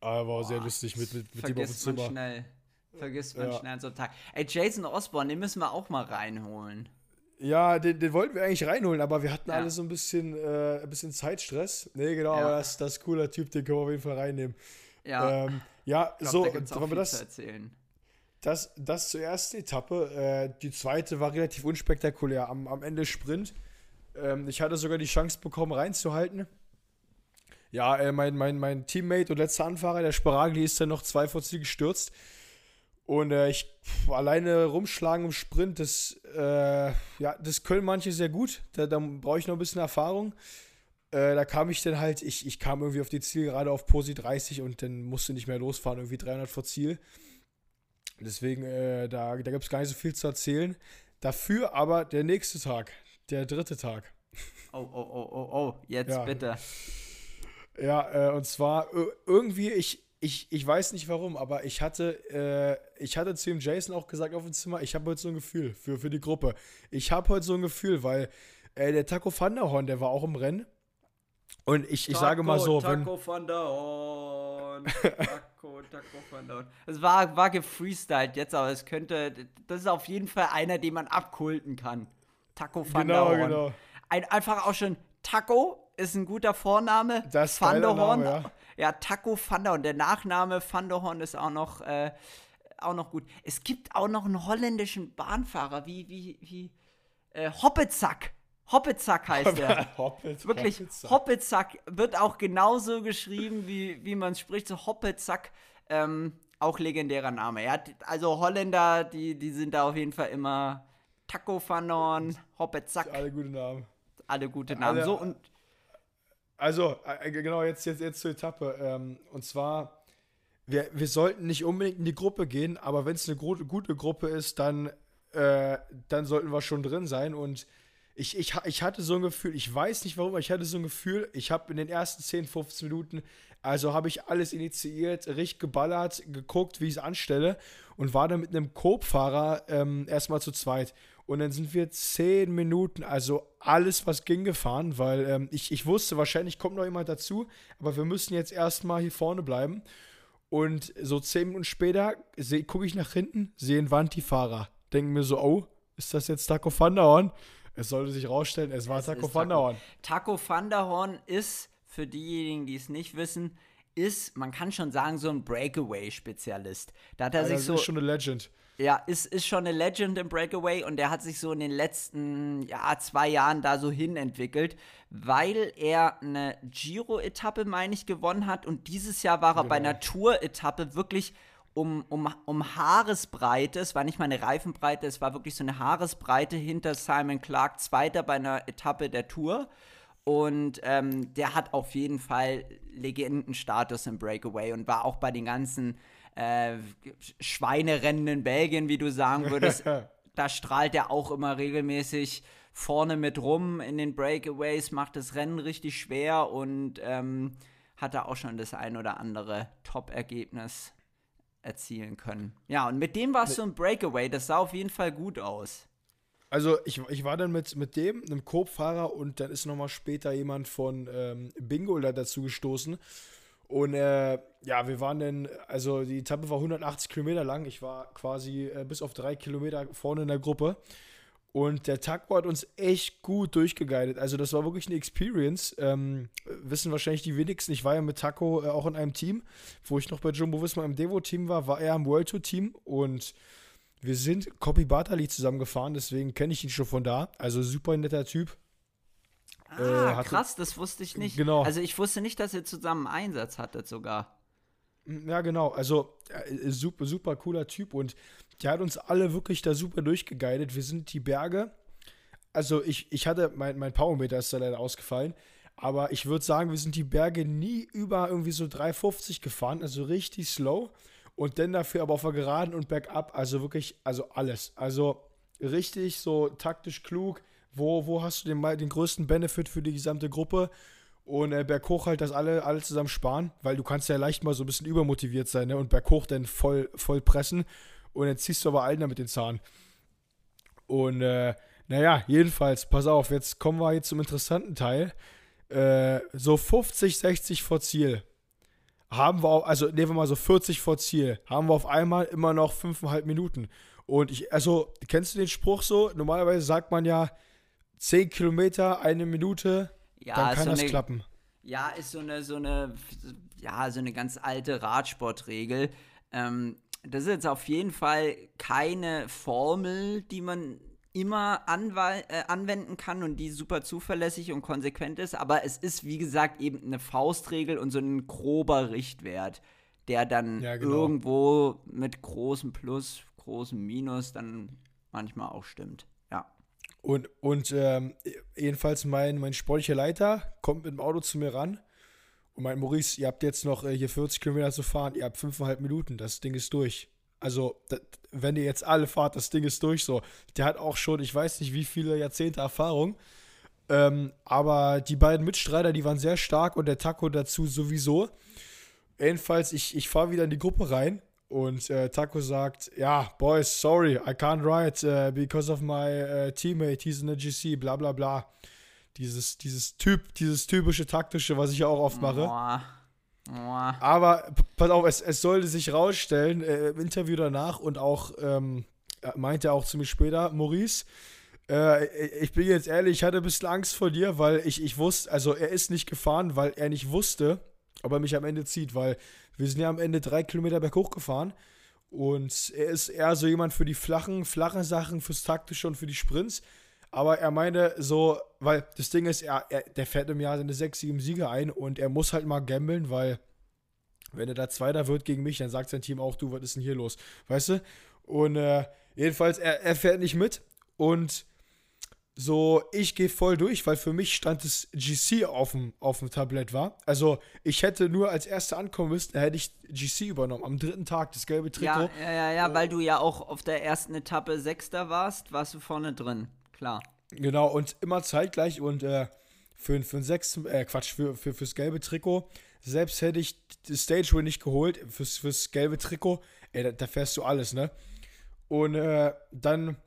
Aber war sehr lustig mit, mit, mit dem auf dem Zimmer. Man schnell. Vergisst man ja. schnell an so einem Tag. Ey, Jason Osborne, den müssen wir auch mal reinholen. Ja, den, den wollten wir eigentlich reinholen, aber wir hatten ja. alle so ein bisschen, äh, ein bisschen Zeitstress. Nee, genau, ja. aber das, das ist ein cooler Typ, den können wir auf jeden Fall reinnehmen. Ja, ähm, ja glaub, so, da wollen wir das, erzählen. Das, das zur ersten Etappe. Äh, die zweite war relativ unspektakulär. Am, am Ende Sprint. Ähm, ich hatte sogar die Chance bekommen, reinzuhalten. Ja, äh, mein, mein, mein Teammate und letzter Anfahrer, der Sparagli, ist dann noch zwei vor Ziel gestürzt. Und äh, ich pff, alleine rumschlagen im Sprint, das, äh, ja, das können manche sehr gut. Da, da brauche ich noch ein bisschen Erfahrung. Äh, da kam ich dann halt, ich, ich kam irgendwie auf die Zielgerade auf Posi 30 und dann musste nicht mehr losfahren, irgendwie 300 vor Ziel. Deswegen, äh, da, da gibt es gar nicht so viel zu erzählen. Dafür aber der nächste Tag, der dritte Tag. Oh, oh, oh, oh, oh, jetzt ja. bitte. Ja, äh, und zwar irgendwie, ich, ich, ich weiß nicht warum, aber ich hatte, äh, ich hatte zu dem Jason auch gesagt auf dem Zimmer, ich habe heute so ein Gefühl für, für die Gruppe. Ich habe heute so ein Gefühl, weil Äh, der Taco van der Horn, der war auch im Rennen. Und ich, ich sage mal so, Taco wenn. van der Horn. Taco, Taco van der Horn. Es war, war gefreestylt jetzt, aber es könnte. Das ist auf jeden Fall einer, den man abkulten kann. Taco van Genau, der Horn. genau. Ein, einfach auch schon Taco ist ein guter Vorname. Das ist Van der geiler Horn. Name, ja. Taco van der Horn. Der Nachname Van der Horn ist auch noch, äh, auch noch gut. Es gibt auch noch einen holländischen Bahnfahrer, wie, wie, wie, äh, Hoppezack. Hoppezack heißt (laughs) er. Hoppet, Wirklich, Hoppezack. Hoppezack wird auch genauso geschrieben, wie, wie man spricht. So Hoppezack, ähm, auch legendärer Name. Ja, also Holländer, die, die sind da auf jeden Fall immer Taco Horn, Hoppezack, Alle gute Namen. alle gute Namen. alle- so und Also, äh, genau, jetzt, jetzt, jetzt zur Etappe. Ähm, und zwar, wir, wir sollten nicht unbedingt in die Gruppe gehen, aber wenn es eine gro gute Gruppe ist, dann, äh, dann sollten wir schon drin sein. Und ich, ich, ich hatte so ein Gefühl, ich weiß nicht warum, aber ich hatte so ein Gefühl, ich habe in den ersten 10, 15 Minuten, also habe ich alles initiiert, richtig geballert, geguckt, wie ich es anstelle und war dann mit einem Coop-Fahrer ähm, erstmal zu zweit. Und dann sind wir 10 Minuten, also alles, was ging, gefahren, weil ähm, ich, ich wusste, wahrscheinlich kommt noch jemand dazu, aber wir müssen jetzt erstmal hier vorne bleiben. Und so 10 Minuten später gucke ich nach hinten, sehe einen Vanti-Fahrer. Denke mir so, oh, ist das jetzt Taco van der Horn? Es sollte sich rausstellen, es war Es Taco der Taco. Horn. Taco van der Horn ist, für diejenigen, die es nicht wissen, ist, man kann schon sagen, so ein Breakaway-Spezialist. Da hat er Also sich das so, ist schon eine Legend. Ja, ist, ist schon eine Legend im Breakaway und der hat sich so in den letzten, ja, zwei Jahren da so hin entwickelt, weil er eine Giro-Etappe, meine ich, gewonnen hat und dieses Jahr war er bei Genau. einer Tour-Etappe wirklich um, um, um Haaresbreite, es war nicht mal eine Reifenbreite, es war wirklich so eine Haaresbreite hinter Simon Clark, Zweiter bei einer Etappe der Tour. Und ähm, der hat auf jeden Fall Legendenstatus im Breakaway und war auch bei den ganzen äh, Schweinerennen in Belgien, wie du sagen würdest. (laughs) da strahlt er auch immer regelmäßig vorne mit rum in den Breakaways, macht das Rennen richtig schwer und ähm, hat da auch schon das ein oder andere Top-Ergebnis erzielen können. Ja, und mit dem warst du im Breakaway, das sah auf jeden Fall gut aus. Also ich, ich war dann mit, mit dem, einem Coop-Fahrer und dann ist nochmal später jemand von ähm, Bingo da dazu gestoßen. Und äh, ja, wir waren dann, also die Etappe war 180 Kilometer lang. Ich war quasi äh, bis auf drei Kilometer vorne in der Gruppe. Und der Taco hat uns echt gut durchgeguidet. Also das war wirklich eine Experience. Ähm, wissen wahrscheinlich die wenigsten. Ich war ja mit Taco äh, auch in einem Team, wo ich noch bei Jumbo Visma im Devo-Team war, war er im World Tour Team und wir sind Copy Bartali zusammengefahren, deswegen kenne ich ihn schon von da. Also super netter Typ. Ah, Äh, hatte- krass, das wusste ich nicht. Genau. Also ich wusste nicht, dass ihr zusammen Einsatz hattet sogar. Ja, genau. Also äh, super, super cooler Typ und der hat uns alle wirklich da super durchgeguidet. Wir sind die Berge. Also ich, ich hatte, mein, mein Powermeter ist da leider ausgefallen. Aber ich würde sagen, wir sind die Berge nie über irgendwie so 3,50 gefahren, also richtig slow. Und dann dafür aber auf der Geraden und bergab, also wirklich, also alles. Also richtig so taktisch klug. Wo, wo hast du den, den größten Benefit für die gesamte Gruppe? Und äh, berghoch halt, dass alle, alle zusammen sparen, weil du kannst ja leicht mal so ein bisschen übermotiviert sein ne? und berghoch dann voll, voll pressen. Und dann ziehst du aber allen damit den Zahn. Und äh, naja, jedenfalls, pass auf, jetzt kommen wir jetzt zum interessanten Teil. Äh, so 50, 60 vor Ziel haben wir, auch, also nehmen wir mal so 40 vor Ziel, haben wir auf einmal immer noch 5,5 Minuten. Und ich, also, kennst du den Spruch so? Normalerweise sagt man ja 10 Kilometer, eine Minute, Ja, dann kann so das eine, klappen. Ja, ist so eine, so eine, ja, so eine ganz alte Radsportregel. Ähm, das ist jetzt auf jeden Fall keine Formel, die man immer äh, anwenden kann und die super zuverlässig und konsequent ist, aber es ist, wie gesagt, eben eine Faustregel und so ein grober Richtwert, der dann Ja, genau. irgendwo mit großem Plus, großem Minus dann manchmal auch stimmt. Ja. Und, und ähm, jedenfalls mein, mein sportlicher Leiter kommt mit dem Auto zu mir ran und meint, Maurice, ihr habt jetzt noch äh, hier 40 Kilometer zu fahren, ihr habt 5,5 Minuten, das Ding ist durch. Also, das, wenn ihr jetzt alle fahrt, das Ding ist durch so. Der hat auch schon, ich weiß nicht, wie viele Jahrzehnte Erfahrung. Ähm, aber die beiden Mitstreiter, die waren sehr stark und der Taco dazu sowieso. Jedenfalls, ich, ich fahre wieder in die Gruppe rein Und äh, Taco sagt, ja, boys, sorry, I can't ride uh, because of my uh, teammate, he's in the GC, bla bla bla. Dieses, dieses Typ, dieses typische taktische, was ich auch oft mache. Boah. Aber pass auf, es, es sollte sich rausstellen, äh, im Interview danach und auch, ähm, meinte er auch ziemlich später, Maurice, äh, ich bin jetzt ehrlich, ich hatte ein bisschen Angst vor dir, weil ich, ich wusste, also er ist nicht gefahren, weil er nicht wusste, ob er mich am Ende zieht, weil wir sind ja am Ende drei Kilometer berghoch gefahren und er ist eher so jemand für die flachen, flachen Sachen, fürs Taktische und für die Sprints. Aber er meinte so, weil das Ding ist, er, er, der fährt im Jahr seine sechs, sieben Siege ein und er muss halt mal gambeln, weil wenn er da Zweiter wird gegen mich, dann sagt sein Team auch, du, was ist denn hier los? Weißt du? Und äh, jedenfalls, er, er fährt nicht mit und so, ich gehe voll durch, weil für mich stand das GC auf dem, auf dem Tablett war. Also ich hätte nur als Erster ankommen müssen, hätte ich GC übernommen. Am dritten Tag das gelbe Trikot. Ja, ja, ja, ja weil du ja auch auf der ersten Etappe Sechster warst, warst du vorne drin, klar. Genau, und immer zeitgleich und äh, für, für ein sechs, äh, Quatsch, für, für, fürs gelbe Trikot, selbst hätte ich die Stage Win nicht geholt, fürs, fürs gelbe Trikot, ey, da, da fährst du alles, ne? Und äh, dann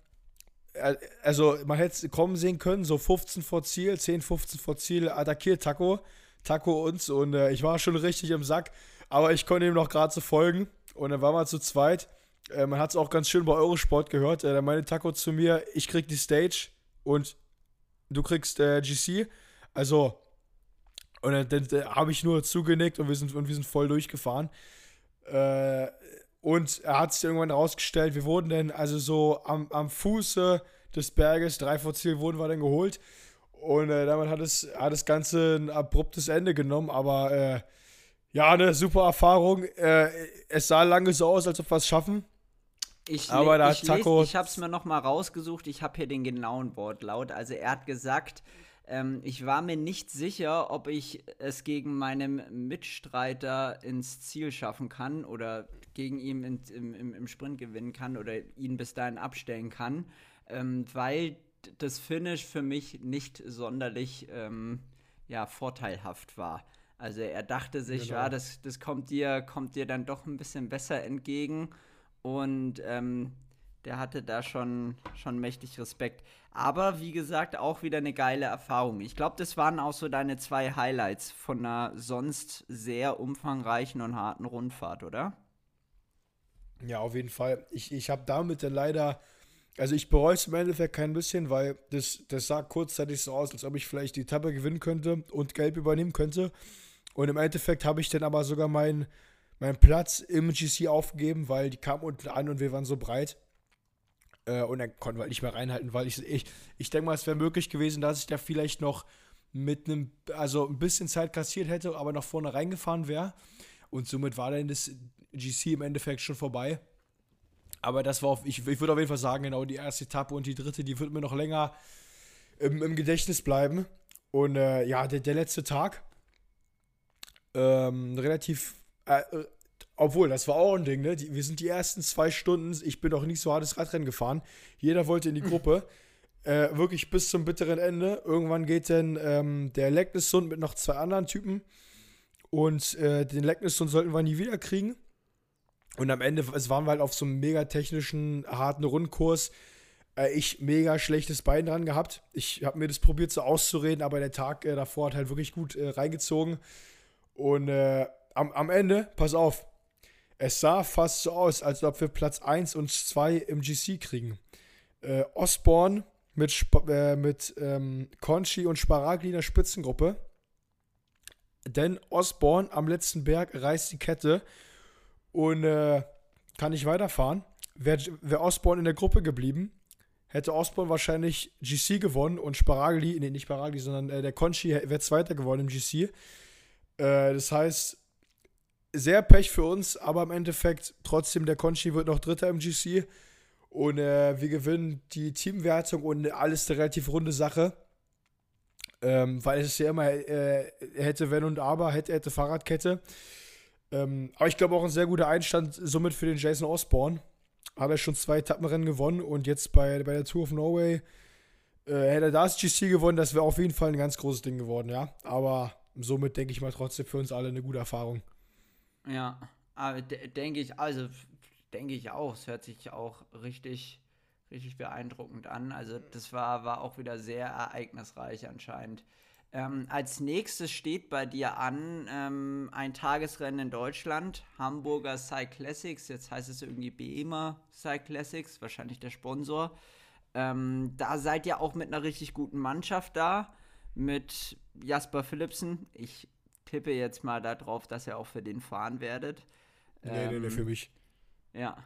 also man hätte es kommen sehen können, so 15 vor Ziel, 10, 15 vor Ziel, attackiert Taco, Taco uns und äh, ich war schon richtig im Sack, aber ich konnte ihm noch gerade so folgen und dann waren wir zu zweit. Äh, man hat es auch ganz schön bei Eurosport gehört, äh, da meinte Taco zu mir, ich krieg die Stage und du kriegst äh, GC, also und dann, dann, dann habe ich nur zugenickt und wir sind, und wir sind voll durchgefahren. Äh, und er hat sich irgendwann rausgestellt, wir wurden dann also so am, am Fuße des Berges, drei vor Ziel, wurden wir dann geholt. Und äh, damit hat es hat das Ganze ein abruptes Ende genommen, aber äh, ja, eine super Erfahrung. Äh, es sah lange so aus, als ob wir es schaffen. Ich, aber da ich, Taco ich habe es mir noch mal rausgesucht. Ich habe hier den genauen Wortlaut. Also er hat gesagt, ähm, ich war mir nicht sicher, ob ich es gegen meinen Mitstreiter ins Ziel schaffen kann oder gegen ihn in, im, im, Sprint gewinnen kann oder ihn bis dahin abstellen kann, ähm, weil das Finish für mich nicht sonderlich ähm, ja, vorteilhaft war. Also er dachte sich, genau. ja, das, das kommt dir, kommt dir dann doch ein bisschen besser entgegen. Und ähm, der hatte da schon, schon mächtig Respekt. Aber wie gesagt, auch wieder eine geile Erfahrung. Ich glaube, das waren auch so deine zwei Highlights von einer sonst sehr umfangreichen und harten Rundfahrt, oder? Ja, auf jeden Fall. Ich, ich habe damit dann leider, also ich bereue es im Endeffekt kein bisschen, weil das, das sah kurzzeitig so aus, als ob ich vielleicht die Etappe gewinnen könnte und Gelb übernehmen könnte. Und im Endeffekt habe ich dann aber sogar meinen mein Platz im GC aufgegeben, weil die kamen unten an und wir waren so breit. Äh, und dann konnten wir halt nicht mehr reinhalten, weil ich, ich, ich denke mal, es wäre möglich gewesen, dass ich da vielleicht noch mit einem, also ein bisschen Zeit kassiert hätte, aber noch vorne reingefahren wäre. Und somit war dann das GC im Endeffekt schon vorbei. Aber das war auf, ich, ich würde auf jeden Fall sagen, genau, die erste Etappe und die dritte, die wird mir noch länger im, im Gedächtnis bleiben. Und äh, ja, der, der letzte Tag, ähm, relativ, äh, äh, obwohl, das war auch ein Ding, ne? Die, wir sind die ersten zwei Stunden, ich bin auch nicht so hartes Radrennen gefahren. Jeder wollte in die Gruppe. (laughs) äh, wirklich bis zum bitteren Ende. Irgendwann geht dann ähm, der Lecknessund mit noch zwei anderen Typen. Und äh, den Lecknessund sollten wir nie wieder kriegen. Und am Ende, es waren wir halt auf so einem mega technischen, harten Rundkurs. Äh, ich mega schlechtes Bein dran gehabt. Ich habe mir das probiert so auszureden, aber der Tag äh, davor hat halt wirklich gut reingezogen. Und äh, am, am Ende, pass auf, es sah fast so aus, als ob wir Platz 1 und 2 im GC kriegen. Äh, Osborne mit, Sp äh, mit ähm, Conchi und Sparagli in der Spitzengruppe. Denn Osborne am letzten Berg reißt die Kette und äh, kann nicht weiterfahren. Wäre wär Osborne in der Gruppe geblieben, hätte Osborne wahrscheinlich GC gewonnen und Sparagli, nee, nicht Sparagli, sondern äh, der Conchi wäre Zweiter geworden im GC. Äh, das heißt, sehr Pech für uns, aber im Endeffekt trotzdem, der Conchi wird noch Dritter im GC und äh, wir gewinnen die Teamwertung und alles eine relativ runde Sache. Ähm, weil es ja immer äh, hätte, wenn und aber, hätte, hätte Fahrradkette. Ähm, aber ich glaube auch ein sehr guter Einstand somit für den Jason Osborne. Hat er schon zwei Etappenrennen gewonnen und jetzt bei, bei der Tour of Norway äh, hätte er das GC gewonnen, das wäre auf jeden Fall ein ganz großes Ding geworden, ja. Aber somit denke ich mal trotzdem für uns alle eine gute Erfahrung. Ja, denke ich, also denke ich auch. Es hört sich auch richtig, richtig beeindruckend an. Also das war, war auch wieder sehr ereignisreich anscheinend. Ähm, als nächstes steht bei dir an ähm, ein Tagesrennen in Deutschland, Hamburger Cyclassics. Jetzt heißt es irgendwie BEMA Cyclassics, wahrscheinlich der Sponsor. Ähm, da seid ihr auch mit einer richtig guten Mannschaft da, mit Jasper Philipsen. Ich tippe jetzt mal darauf, dass ihr auch für den fahren werdet. Nee, nee, nee, ähm, für mich. Ja.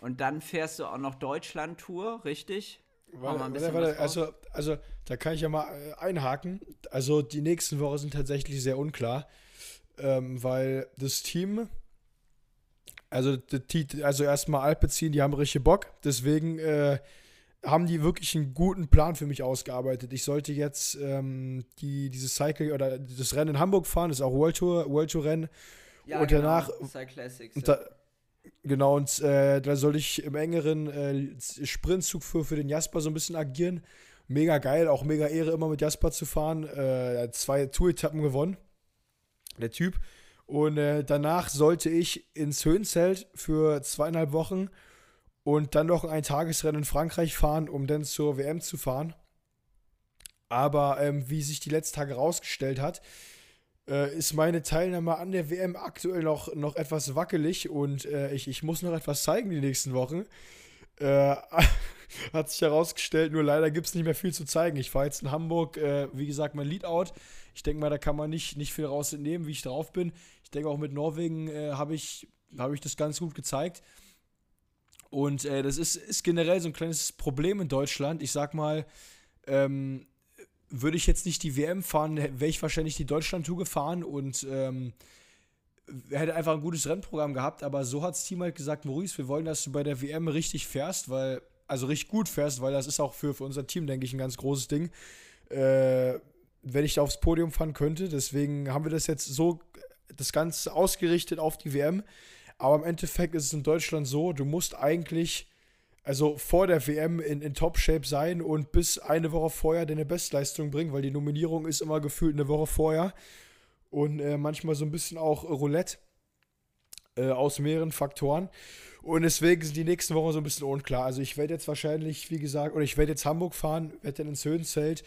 Und dann fährst du auch noch Deutschland-Tour, richtig? Warte, warte, warte. Also, also, da kann ich ja mal äh, einhaken. Also, die nächsten Wochen sind tatsächlich sehr unklar, ähm, weil das Team, also, die, also erstmal Alpecin, die haben richtig Bock. Deswegen äh, haben die wirklich einen guten Plan für mich ausgearbeitet. Ich sollte jetzt ähm, die, dieses Cycle oder das Rennen in Hamburg fahren, das ist auch World Tour, World Tour Rennen. Ja, und genau. danach. Cyclassics. Und da, Genau, und äh, da soll ich im engeren äh, Sprintzug für, für den Jasper so ein bisschen agieren. Mega geil, auch mega Ehre, immer mit Jasper zu fahren. Äh, er hat zwei Tour-Etappen gewonnen, der Typ. Und äh, danach sollte ich ins Höhenzelt für zweieinhalb Wochen und dann noch ein Tagesrennen in Frankreich fahren, um dann zur WM zu fahren. Aber ähm, wie sich die letzten Tage herausgestellt hat, äh, ist meine Teilnahme an der WM aktuell noch, noch etwas wackelig und äh, ich, ich muss noch etwas zeigen die nächsten Wochen. Äh, (laughs) hat sich herausgestellt, nur leider gibt es nicht mehr viel zu zeigen. Ich fahre jetzt in Hamburg, äh, wie gesagt, mein Leadout. Ich denke mal, da kann man nicht, nicht viel rausnehmen, wie ich drauf bin. Ich denke auch mit Norwegen äh, habe ich, hab ich das ganz gut gezeigt. Und äh, das ist, ist generell so ein kleines Problem in Deutschland. Ich sag mal, ähm, würde ich jetzt nicht die WM fahren, wäre ich wahrscheinlich die Deutschland-Tour gefahren und ähm, hätte einfach ein gutes Rennprogramm gehabt. Aber so hat das Team halt gesagt, Maurice, wir wollen, dass du bei der WM richtig fährst, weil, also richtig gut fährst, weil das ist auch für, für unser Team, denke ich, ein ganz großes Ding. Äh, wenn ich da aufs Podium fahren könnte. Deswegen haben wir das jetzt so, das Ganze ausgerichtet auf die WM. Aber im Endeffekt ist es in Deutschland so, du musst eigentlich also vor der WM in, in Top-Shape sein und bis eine Woche vorher deine Bestleistung bringen, weil die Nominierung ist immer gefühlt eine Woche vorher und äh, manchmal so ein bisschen auch Roulette äh, aus mehreren Faktoren. Und deswegen sind die nächsten Wochen so ein bisschen unklar. Also ich werde jetzt wahrscheinlich, wie gesagt, oder ich werde jetzt Hamburg fahren, werde dann ins Höhenzelt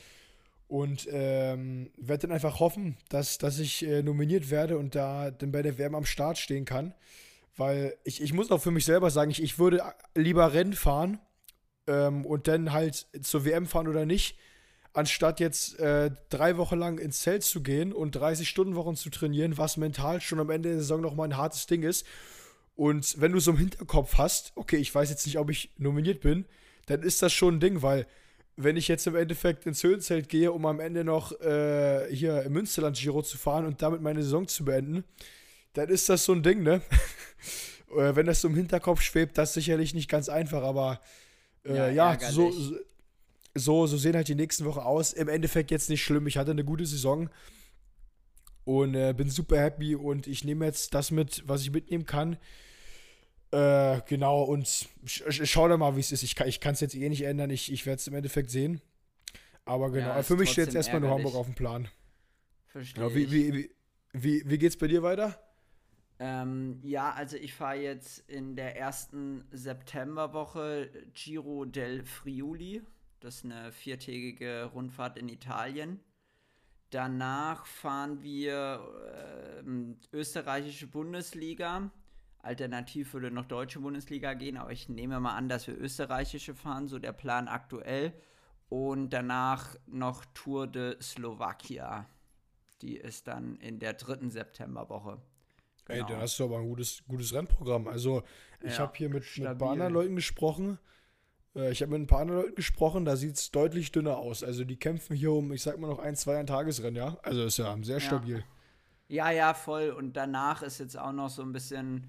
und ähm, werde dann einfach hoffen, dass, dass ich äh, nominiert werde und da dann bei der WM am Start stehen kann. Weil ich, ich muss auch für mich selber sagen, ich, ich würde lieber Rennen fahren ähm, und dann halt zur WM fahren oder nicht, anstatt jetzt äh, drei Wochen lang ins Zelt zu gehen und 30 Stunden Wochen zu trainieren, was mental schon am Ende der Saison nochmal ein hartes Ding ist. Und wenn du so im Hinterkopf hast, okay, ich weiß jetzt nicht, ob ich nominiert bin, dann ist das schon ein Ding, weil wenn ich jetzt im Endeffekt ins Höhenzelt gehe, um am Ende noch äh, hier im Münsterland Giro zu fahren und damit meine Saison zu beenden, dann ist das so ein Ding, ne? (laughs) Wenn das so im Hinterkopf schwebt, das ist sicherlich nicht ganz einfach, aber äh, ja, ja so, so, so sehen halt die nächsten Wochen aus. Im Endeffekt jetzt nicht schlimm. Ich hatte eine gute Saison und äh, bin super happy und ich nehme jetzt das mit, was ich mitnehmen kann. Äh, genau, und sch schau da mal, wie es ist. Ich kann es jetzt eh nicht ändern. Ich, ich werde es im Endeffekt sehen. Aber genau, ja, für mich steht jetzt erstmal nur Hamburg auf dem Plan. Verstehe. Genau, wie, wie, wie, wie, wie geht's bei dir weiter? Ähm, ja, also ich fahre jetzt in der ersten Septemberwoche Giro del Friuli. Das ist eine viertägige Rundfahrt in Italien. Danach fahren wir äh, österreichische Bundesliga. Alternativ würde noch deutsche Bundesliga gehen, aber ich nehme mal an, dass wir österreichische fahren, so der Plan aktuell. Und danach noch Tour de Slowakia. Die ist dann in der dritten Septemberwoche. Genau. Ey, dann hast du aber ein gutes, gutes Rennprogramm. Also, ich ja, habe hier mit, mit ein paar anderen Leuten gesprochen. Äh, ich habe mit ein paar anderen Leuten gesprochen, da sieht es deutlich dünner aus. Also, die kämpfen hier um, ich sag mal, noch ein, zwei ein Tagesrennen, ja? Also, ist ja sehr stabil. Ja, ja, voll. Und danach ist jetzt auch noch so ein bisschen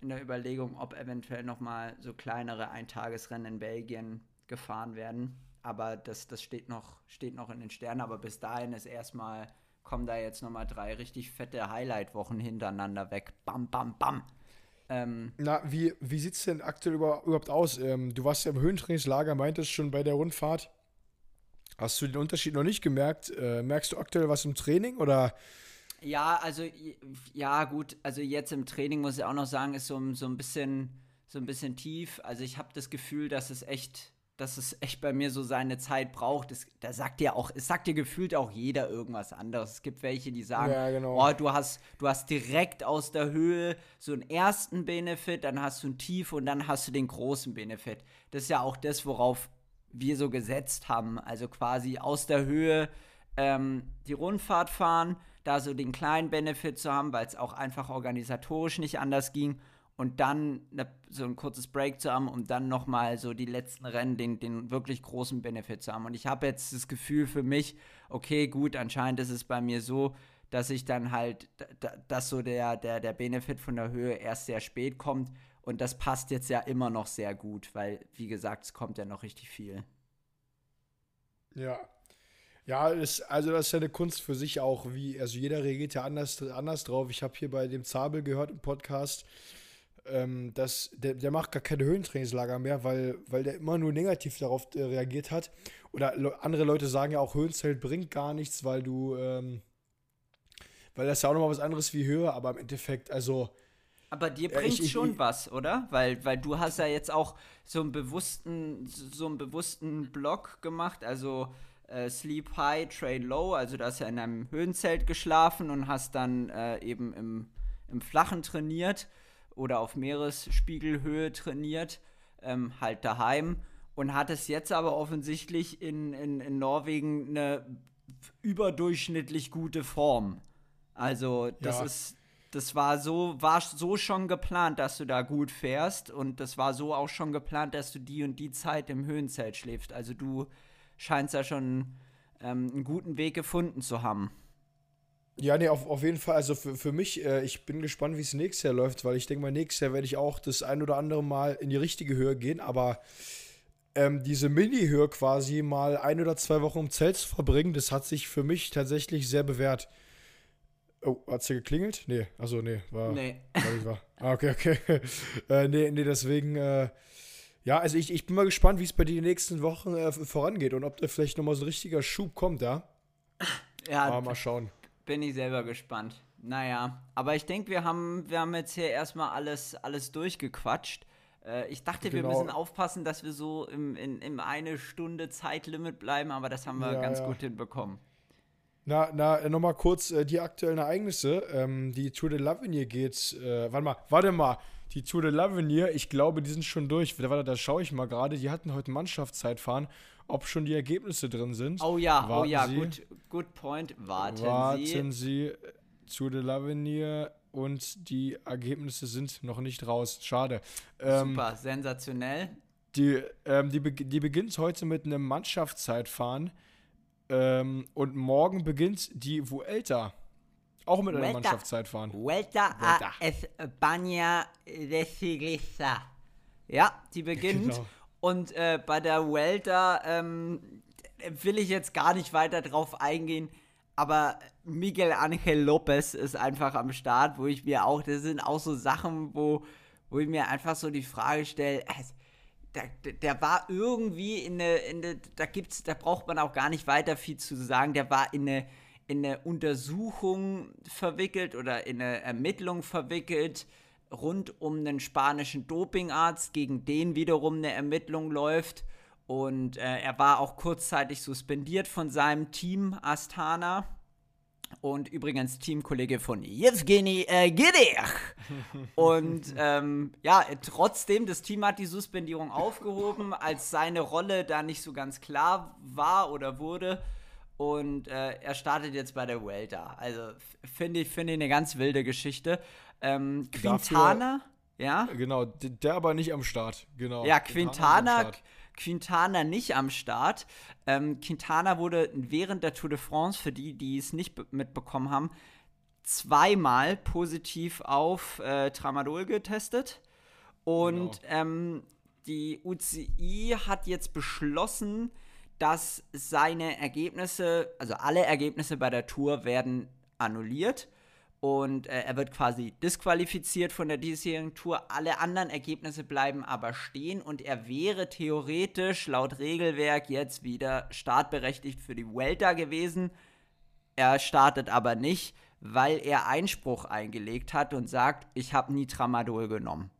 in der Überlegung, ob eventuell noch mal so kleinere Eintagesrennen in Belgien gefahren werden. Aber das, das steht, noch, steht noch in den Sternen. Aber bis dahin ist erstmal kommen da jetzt nochmal drei richtig fette Highlight-Wochen hintereinander weg. Bam, bam, bam. Ähm, Na, wie, wie sieht es denn aktuell überhaupt aus? Ähm, du warst ja im Höhentrainingslager, meintest schon bei der Rundfahrt. Hast du den Unterschied noch nicht gemerkt? Äh, merkst du aktuell was im Training oder Ja, also ja, gut, also jetzt im Training muss ich auch noch sagen, ist so, so ein bisschen so ein bisschen tief. Also ich habe das Gefühl, dass es echt dass es echt bei mir so seine Zeit braucht. Das, da sagt ja auch, es sagt dir gefühlt auch jeder irgendwas anderes. Es gibt welche, die sagen, ja, genau. oh, du hast, du hast direkt aus der Höhe so einen ersten Benefit, dann hast du ein Tief und dann hast du den großen Benefit. Das ist ja auch das, worauf wir so gesetzt haben. Also quasi aus der Höhe ähm, die Rundfahrt fahren, da so den kleinen Benefit zu haben, weil es auch einfach organisatorisch nicht anders ging und dann ne, so ein kurzes Break zu haben, um dann nochmal so die letzten Rennen den, den wirklich großen Benefit zu haben. Und ich habe jetzt das Gefühl für mich, okay, gut, anscheinend ist es bei mir so, dass ich dann halt, dass so der, der, der Benefit von der Höhe erst sehr spät kommt. Und das passt jetzt ja immer noch sehr gut, weil, wie gesagt, es kommt ja noch richtig viel. Ja. Ja, das, also das ist ja eine Kunst für sich auch, wie, also jeder reagiert ja anders, anders drauf. Ich habe hier bei dem Zabel gehört im Podcast, ähm, dass der, der macht gar keine Höhentrainingslager mehr, weil, weil der immer nur negativ darauf äh, reagiert hat. Oder le andere Leute sagen ja auch, Höhenzelt bringt gar nichts, weil du, ähm, weil das ja auch nochmal was anderes wie Höhe, aber im Endeffekt, also. Aber dir bringt äh, schon ich, was, oder? Weil, weil du hast ja jetzt auch so einen bewussten, so einen bewussten Block gemacht, also äh, Sleep High, Train Low, also du hast ja in einem Höhenzelt geschlafen und hast dann äh, eben im, im Flachen trainiert oder auf Meeresspiegelhöhe trainiert, ähm, halt daheim und hat es jetzt aber offensichtlich in, in, in Norwegen eine überdurchschnittlich gute Form. Also das ja. ist, das war so, war so schon geplant, dass du da gut fährst und das war so auch schon geplant, dass du die und die Zeit im Höhenzelt schläfst. Also du scheinst da schon ähm, einen guten Weg gefunden zu haben. Ja, nee, auf, auf jeden Fall. Also für, für mich, äh, ich bin gespannt, wie es nächstes Jahr läuft, weil ich denke mal, nächstes Jahr werde ich auch das ein oder andere Mal in die richtige Höhe gehen, aber ähm, diese Mini-Höhe quasi mal ein oder zwei Wochen im Zelt zu verbringen, das hat sich für mich tatsächlich sehr bewährt. Oh, hat's hier geklingelt? Nee, also nee, war. Nee. War, war. Ah, okay, okay. (laughs) äh, nee, nee, deswegen, äh, ja, also ich, ich bin mal gespannt, wie es bei dir die nächsten Wochen äh, vorangeht und ob da vielleicht nochmal so ein richtiger Schub kommt, ja? Ja. Aber mal schauen. Bin ich selber gespannt. Naja, aber ich denke, wir haben, wir haben jetzt hier erstmal alles, alles durchgequatscht. Äh, ich dachte, genau. wir müssen aufpassen, dass wir so im, in, im eine Stunde Zeitlimit bleiben, aber das haben wir ja, ganz ja. gut hinbekommen. Na, na, nochmal kurz äh, die aktuellen Ereignisse. Ähm, die Tour de l'Avenir geht, äh, warte mal, warte mal. Die Tour de l'Avenir, ich glaube, die sind schon durch. Warte, da schaue ich mal gerade. Die hatten heute Mannschaftszeitfahren ob schon die Ergebnisse drin sind. Oh ja, oh Warten oh ja, Sie, gut, good point. Warten, Warten Sie. Warten Sie zu de l'Avenir und die Ergebnisse sind noch nicht raus. Schade. Ähm, Super, sensationell. Die, ähm, die, die beginnt heute mit einem Mannschaftszeitfahren ähm, und morgen beginnt die Vuelta. Auch mit einem Mannschaftszeitfahren. Vuelta, Vuelta. a España de Ciclista. Ja, die beginnt. Genau. Und äh, bei der Welter ähm, will ich jetzt gar nicht weiter drauf eingehen, aber Miguel Angel Lopez ist einfach am Start, wo ich mir auch, das sind auch so Sachen, wo, wo ich mir einfach so die Frage stelle, der, der, war irgendwie in eine, in eine, da gibt's, da braucht man auch gar nicht weiter viel zu sagen, der war in eine, in eine Untersuchung verwickelt oder in eine Ermittlung verwickelt rund um einen spanischen Dopingarzt, gegen den wiederum eine Ermittlung läuft. Und äh, er war auch kurzzeitig suspendiert von seinem Team Astana. Und übrigens Teamkollege von Evgeny äh, Gidich. (laughs) Und ähm, ja, trotzdem, das Team hat die Suspendierung aufgehoben, als seine Rolle da nicht so ganz klar war oder wurde. Und äh, er startet jetzt bei der Welta. Also finde ich, find ich eine ganz wilde Geschichte. Ähm, Quintana, Dafür, ja? Genau, der aber nicht am Start, genau. Ja, Quintana, Quintana nicht am Start. Ähm, Quintana wurde während der Tour de France, für die, die es nicht mitbekommen haben, zweimal positiv auf äh, Tramadol getestet. Und genau. ähm, die UCI hat jetzt beschlossen, dass seine Ergebnisse, also alle Ergebnisse bei der Tour werden annulliert und äh, er wird quasi disqualifiziert von der diesjährigen Tour. Alle anderen Ergebnisse bleiben aber stehen und er wäre theoretisch laut Regelwerk jetzt wieder startberechtigt für die Vuelta gewesen. Er startet aber nicht, weil er Einspruch eingelegt hat und sagt, ich habe nie Tramadol genommen.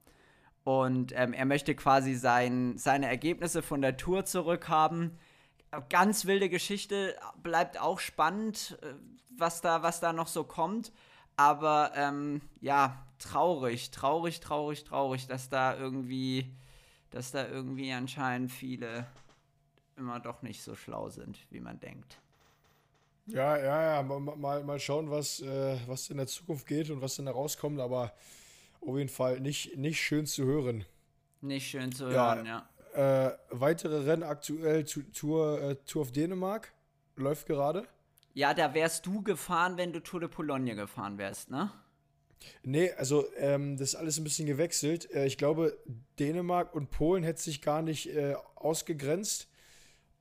Und ähm, er möchte quasi sein, seine Ergebnisse von der Tour zurückhaben. Ganz wilde Geschichte, bleibt auch spannend, äh, was da, was da noch so kommt. Aber ähm, ja, traurig, traurig, traurig, traurig, dass da irgendwie, dass da irgendwie anscheinend viele immer doch nicht so schlau sind, wie man denkt. Ja, ja, ja, mal, mal schauen, was, äh, was in der Zukunft geht und was dann da rauskommt, aber auf jeden Fall nicht, nicht schön zu hören. Nicht schön zu hören, ja. ja. Äh, weitere Rennen aktuell, Tour, äh, Tour of Dänemark läuft gerade. Ja, da wärst du gefahren, wenn du Tour de Pologne gefahren wärst, ne? Nee, also ähm, das ist alles ein bisschen gewechselt. Äh, ich glaube, Dänemark und Polen hätte sich gar nicht äh, ausgegrenzt.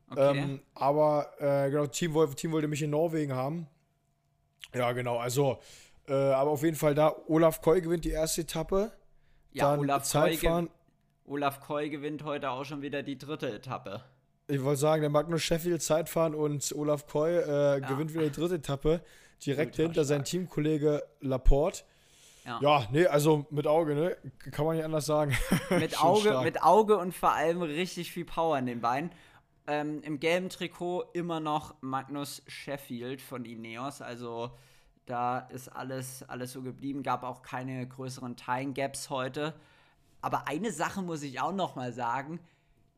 Okay. Ähm, aber äh, genau, Team, Team wollte mich in Norwegen haben. Ja, genau, also, äh, aber auf jeden Fall da, Olaf Koy gewinnt die erste Etappe. Ja, Olaf Zeitfahren. Koy, Olaf Koy gewinnt heute auch schon wieder die dritte Etappe. Ich wollte sagen, der Magnus Sheffield Zeitfahren und Olaf Koy äh, ja. gewinnt wieder die dritte Etappe. Direkt Ultra hinter sein Teamkollege Laporte. Ja. ja, nee, also mit Auge, ne? Kann man nicht anders sagen. (laughs) Mit Auge, mit Auge und vor allem richtig viel Power in den Beinen. Ähm, Im gelben Trikot immer noch Magnus Sheffield von Ineos. Also da ist alles, alles so geblieben. Gab auch keine größeren Time Gaps heute. Aber eine Sache muss ich auch noch mal sagen.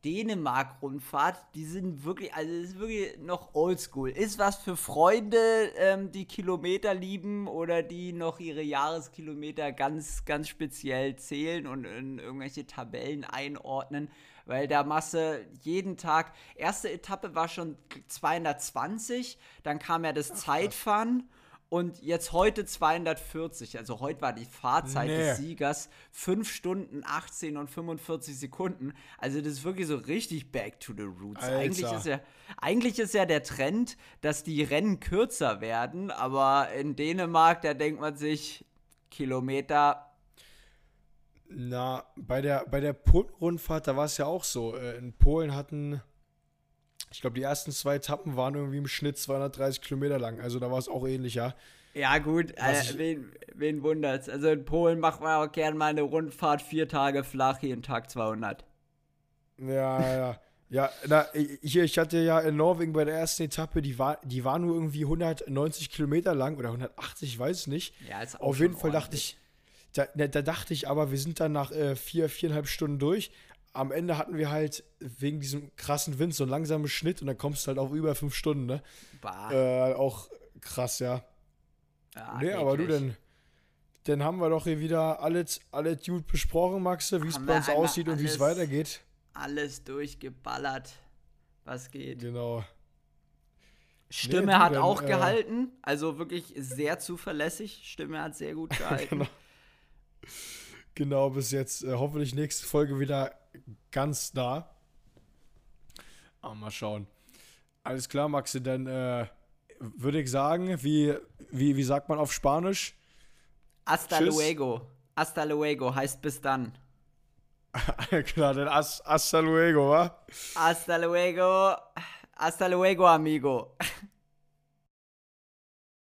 Dänemark-Rundfahrt, die sind wirklich, also ist wirklich noch oldschool. Ist was für Freunde, ähm, die Kilometer lieben oder die noch ihre Jahreskilometer ganz, ganz speziell zählen und in irgendwelche Tabellen einordnen, weil da Masse jeden Tag, erste Etappe war schon 220, dann kam ja das Zeitfahren und jetzt heute 240. Also heute war die Fahrzeit nee. des Siegers 5 Stunden 18 und 45 Sekunden. Also das ist wirklich so richtig back to the roots. Eigentlich ist, ja, eigentlich ist ja der Trend, dass die Rennen kürzer werden, aber in Dänemark, da denkt man sich, Kilometer. Na, bei der, bei der Polen-Rundfahrt, da war es ja auch so. Äh, in Polen hatten ich glaube, die ersten zwei Etappen waren irgendwie im Schnitt 230 Kilometer lang. Also da war es auch ähnlich, ja. Ja, gut, äh, wen, wen wundert's? Also in Polen macht man auch gerne mal eine Rundfahrt, vier Tage flach, jeden Tag 200. Ja, ja. Ja, na, hier, ich hatte ja in Norwegen bei der ersten Etappe, die war, die war nur irgendwie 190 Kilometer lang oder 180, ich weiß nicht. Ja, ist auch Auf jeden Fall dachte ich, da, da, dachte ich aber, wir sind dann nach äh, vier, viereinhalb Stunden durch am Ende hatten wir halt wegen diesem krassen Wind so einen langsamen Schnitt und dann kommst du halt auf über fünf Stunden, ne? Äh, auch krass, ja. ja nee, aber du denn. Dann haben wir doch hier wieder alles, alles gut besprochen, Maxe, wie es bei uns aussieht und wie es weitergeht. Alles durchgeballert, was geht. Genau. Stimme nee, hat denn, auch äh, gehalten, also wirklich sehr zuverlässig. Stimme hat sehr gut (laughs) gehalten. genau. genau, bis jetzt. Äh, hoffentlich nächste Folge wieder ganz nah. Aber mal schauen. Alles klar, Maxi, dann äh, würde ich sagen, wie, wie, wie sagt man auf Spanisch? Hasta Tschüss. luego. Hasta luego heißt bis dann. (laughs) klar, dann hasta luego, wa? Hasta luego. Hasta luego, amigo. (laughs)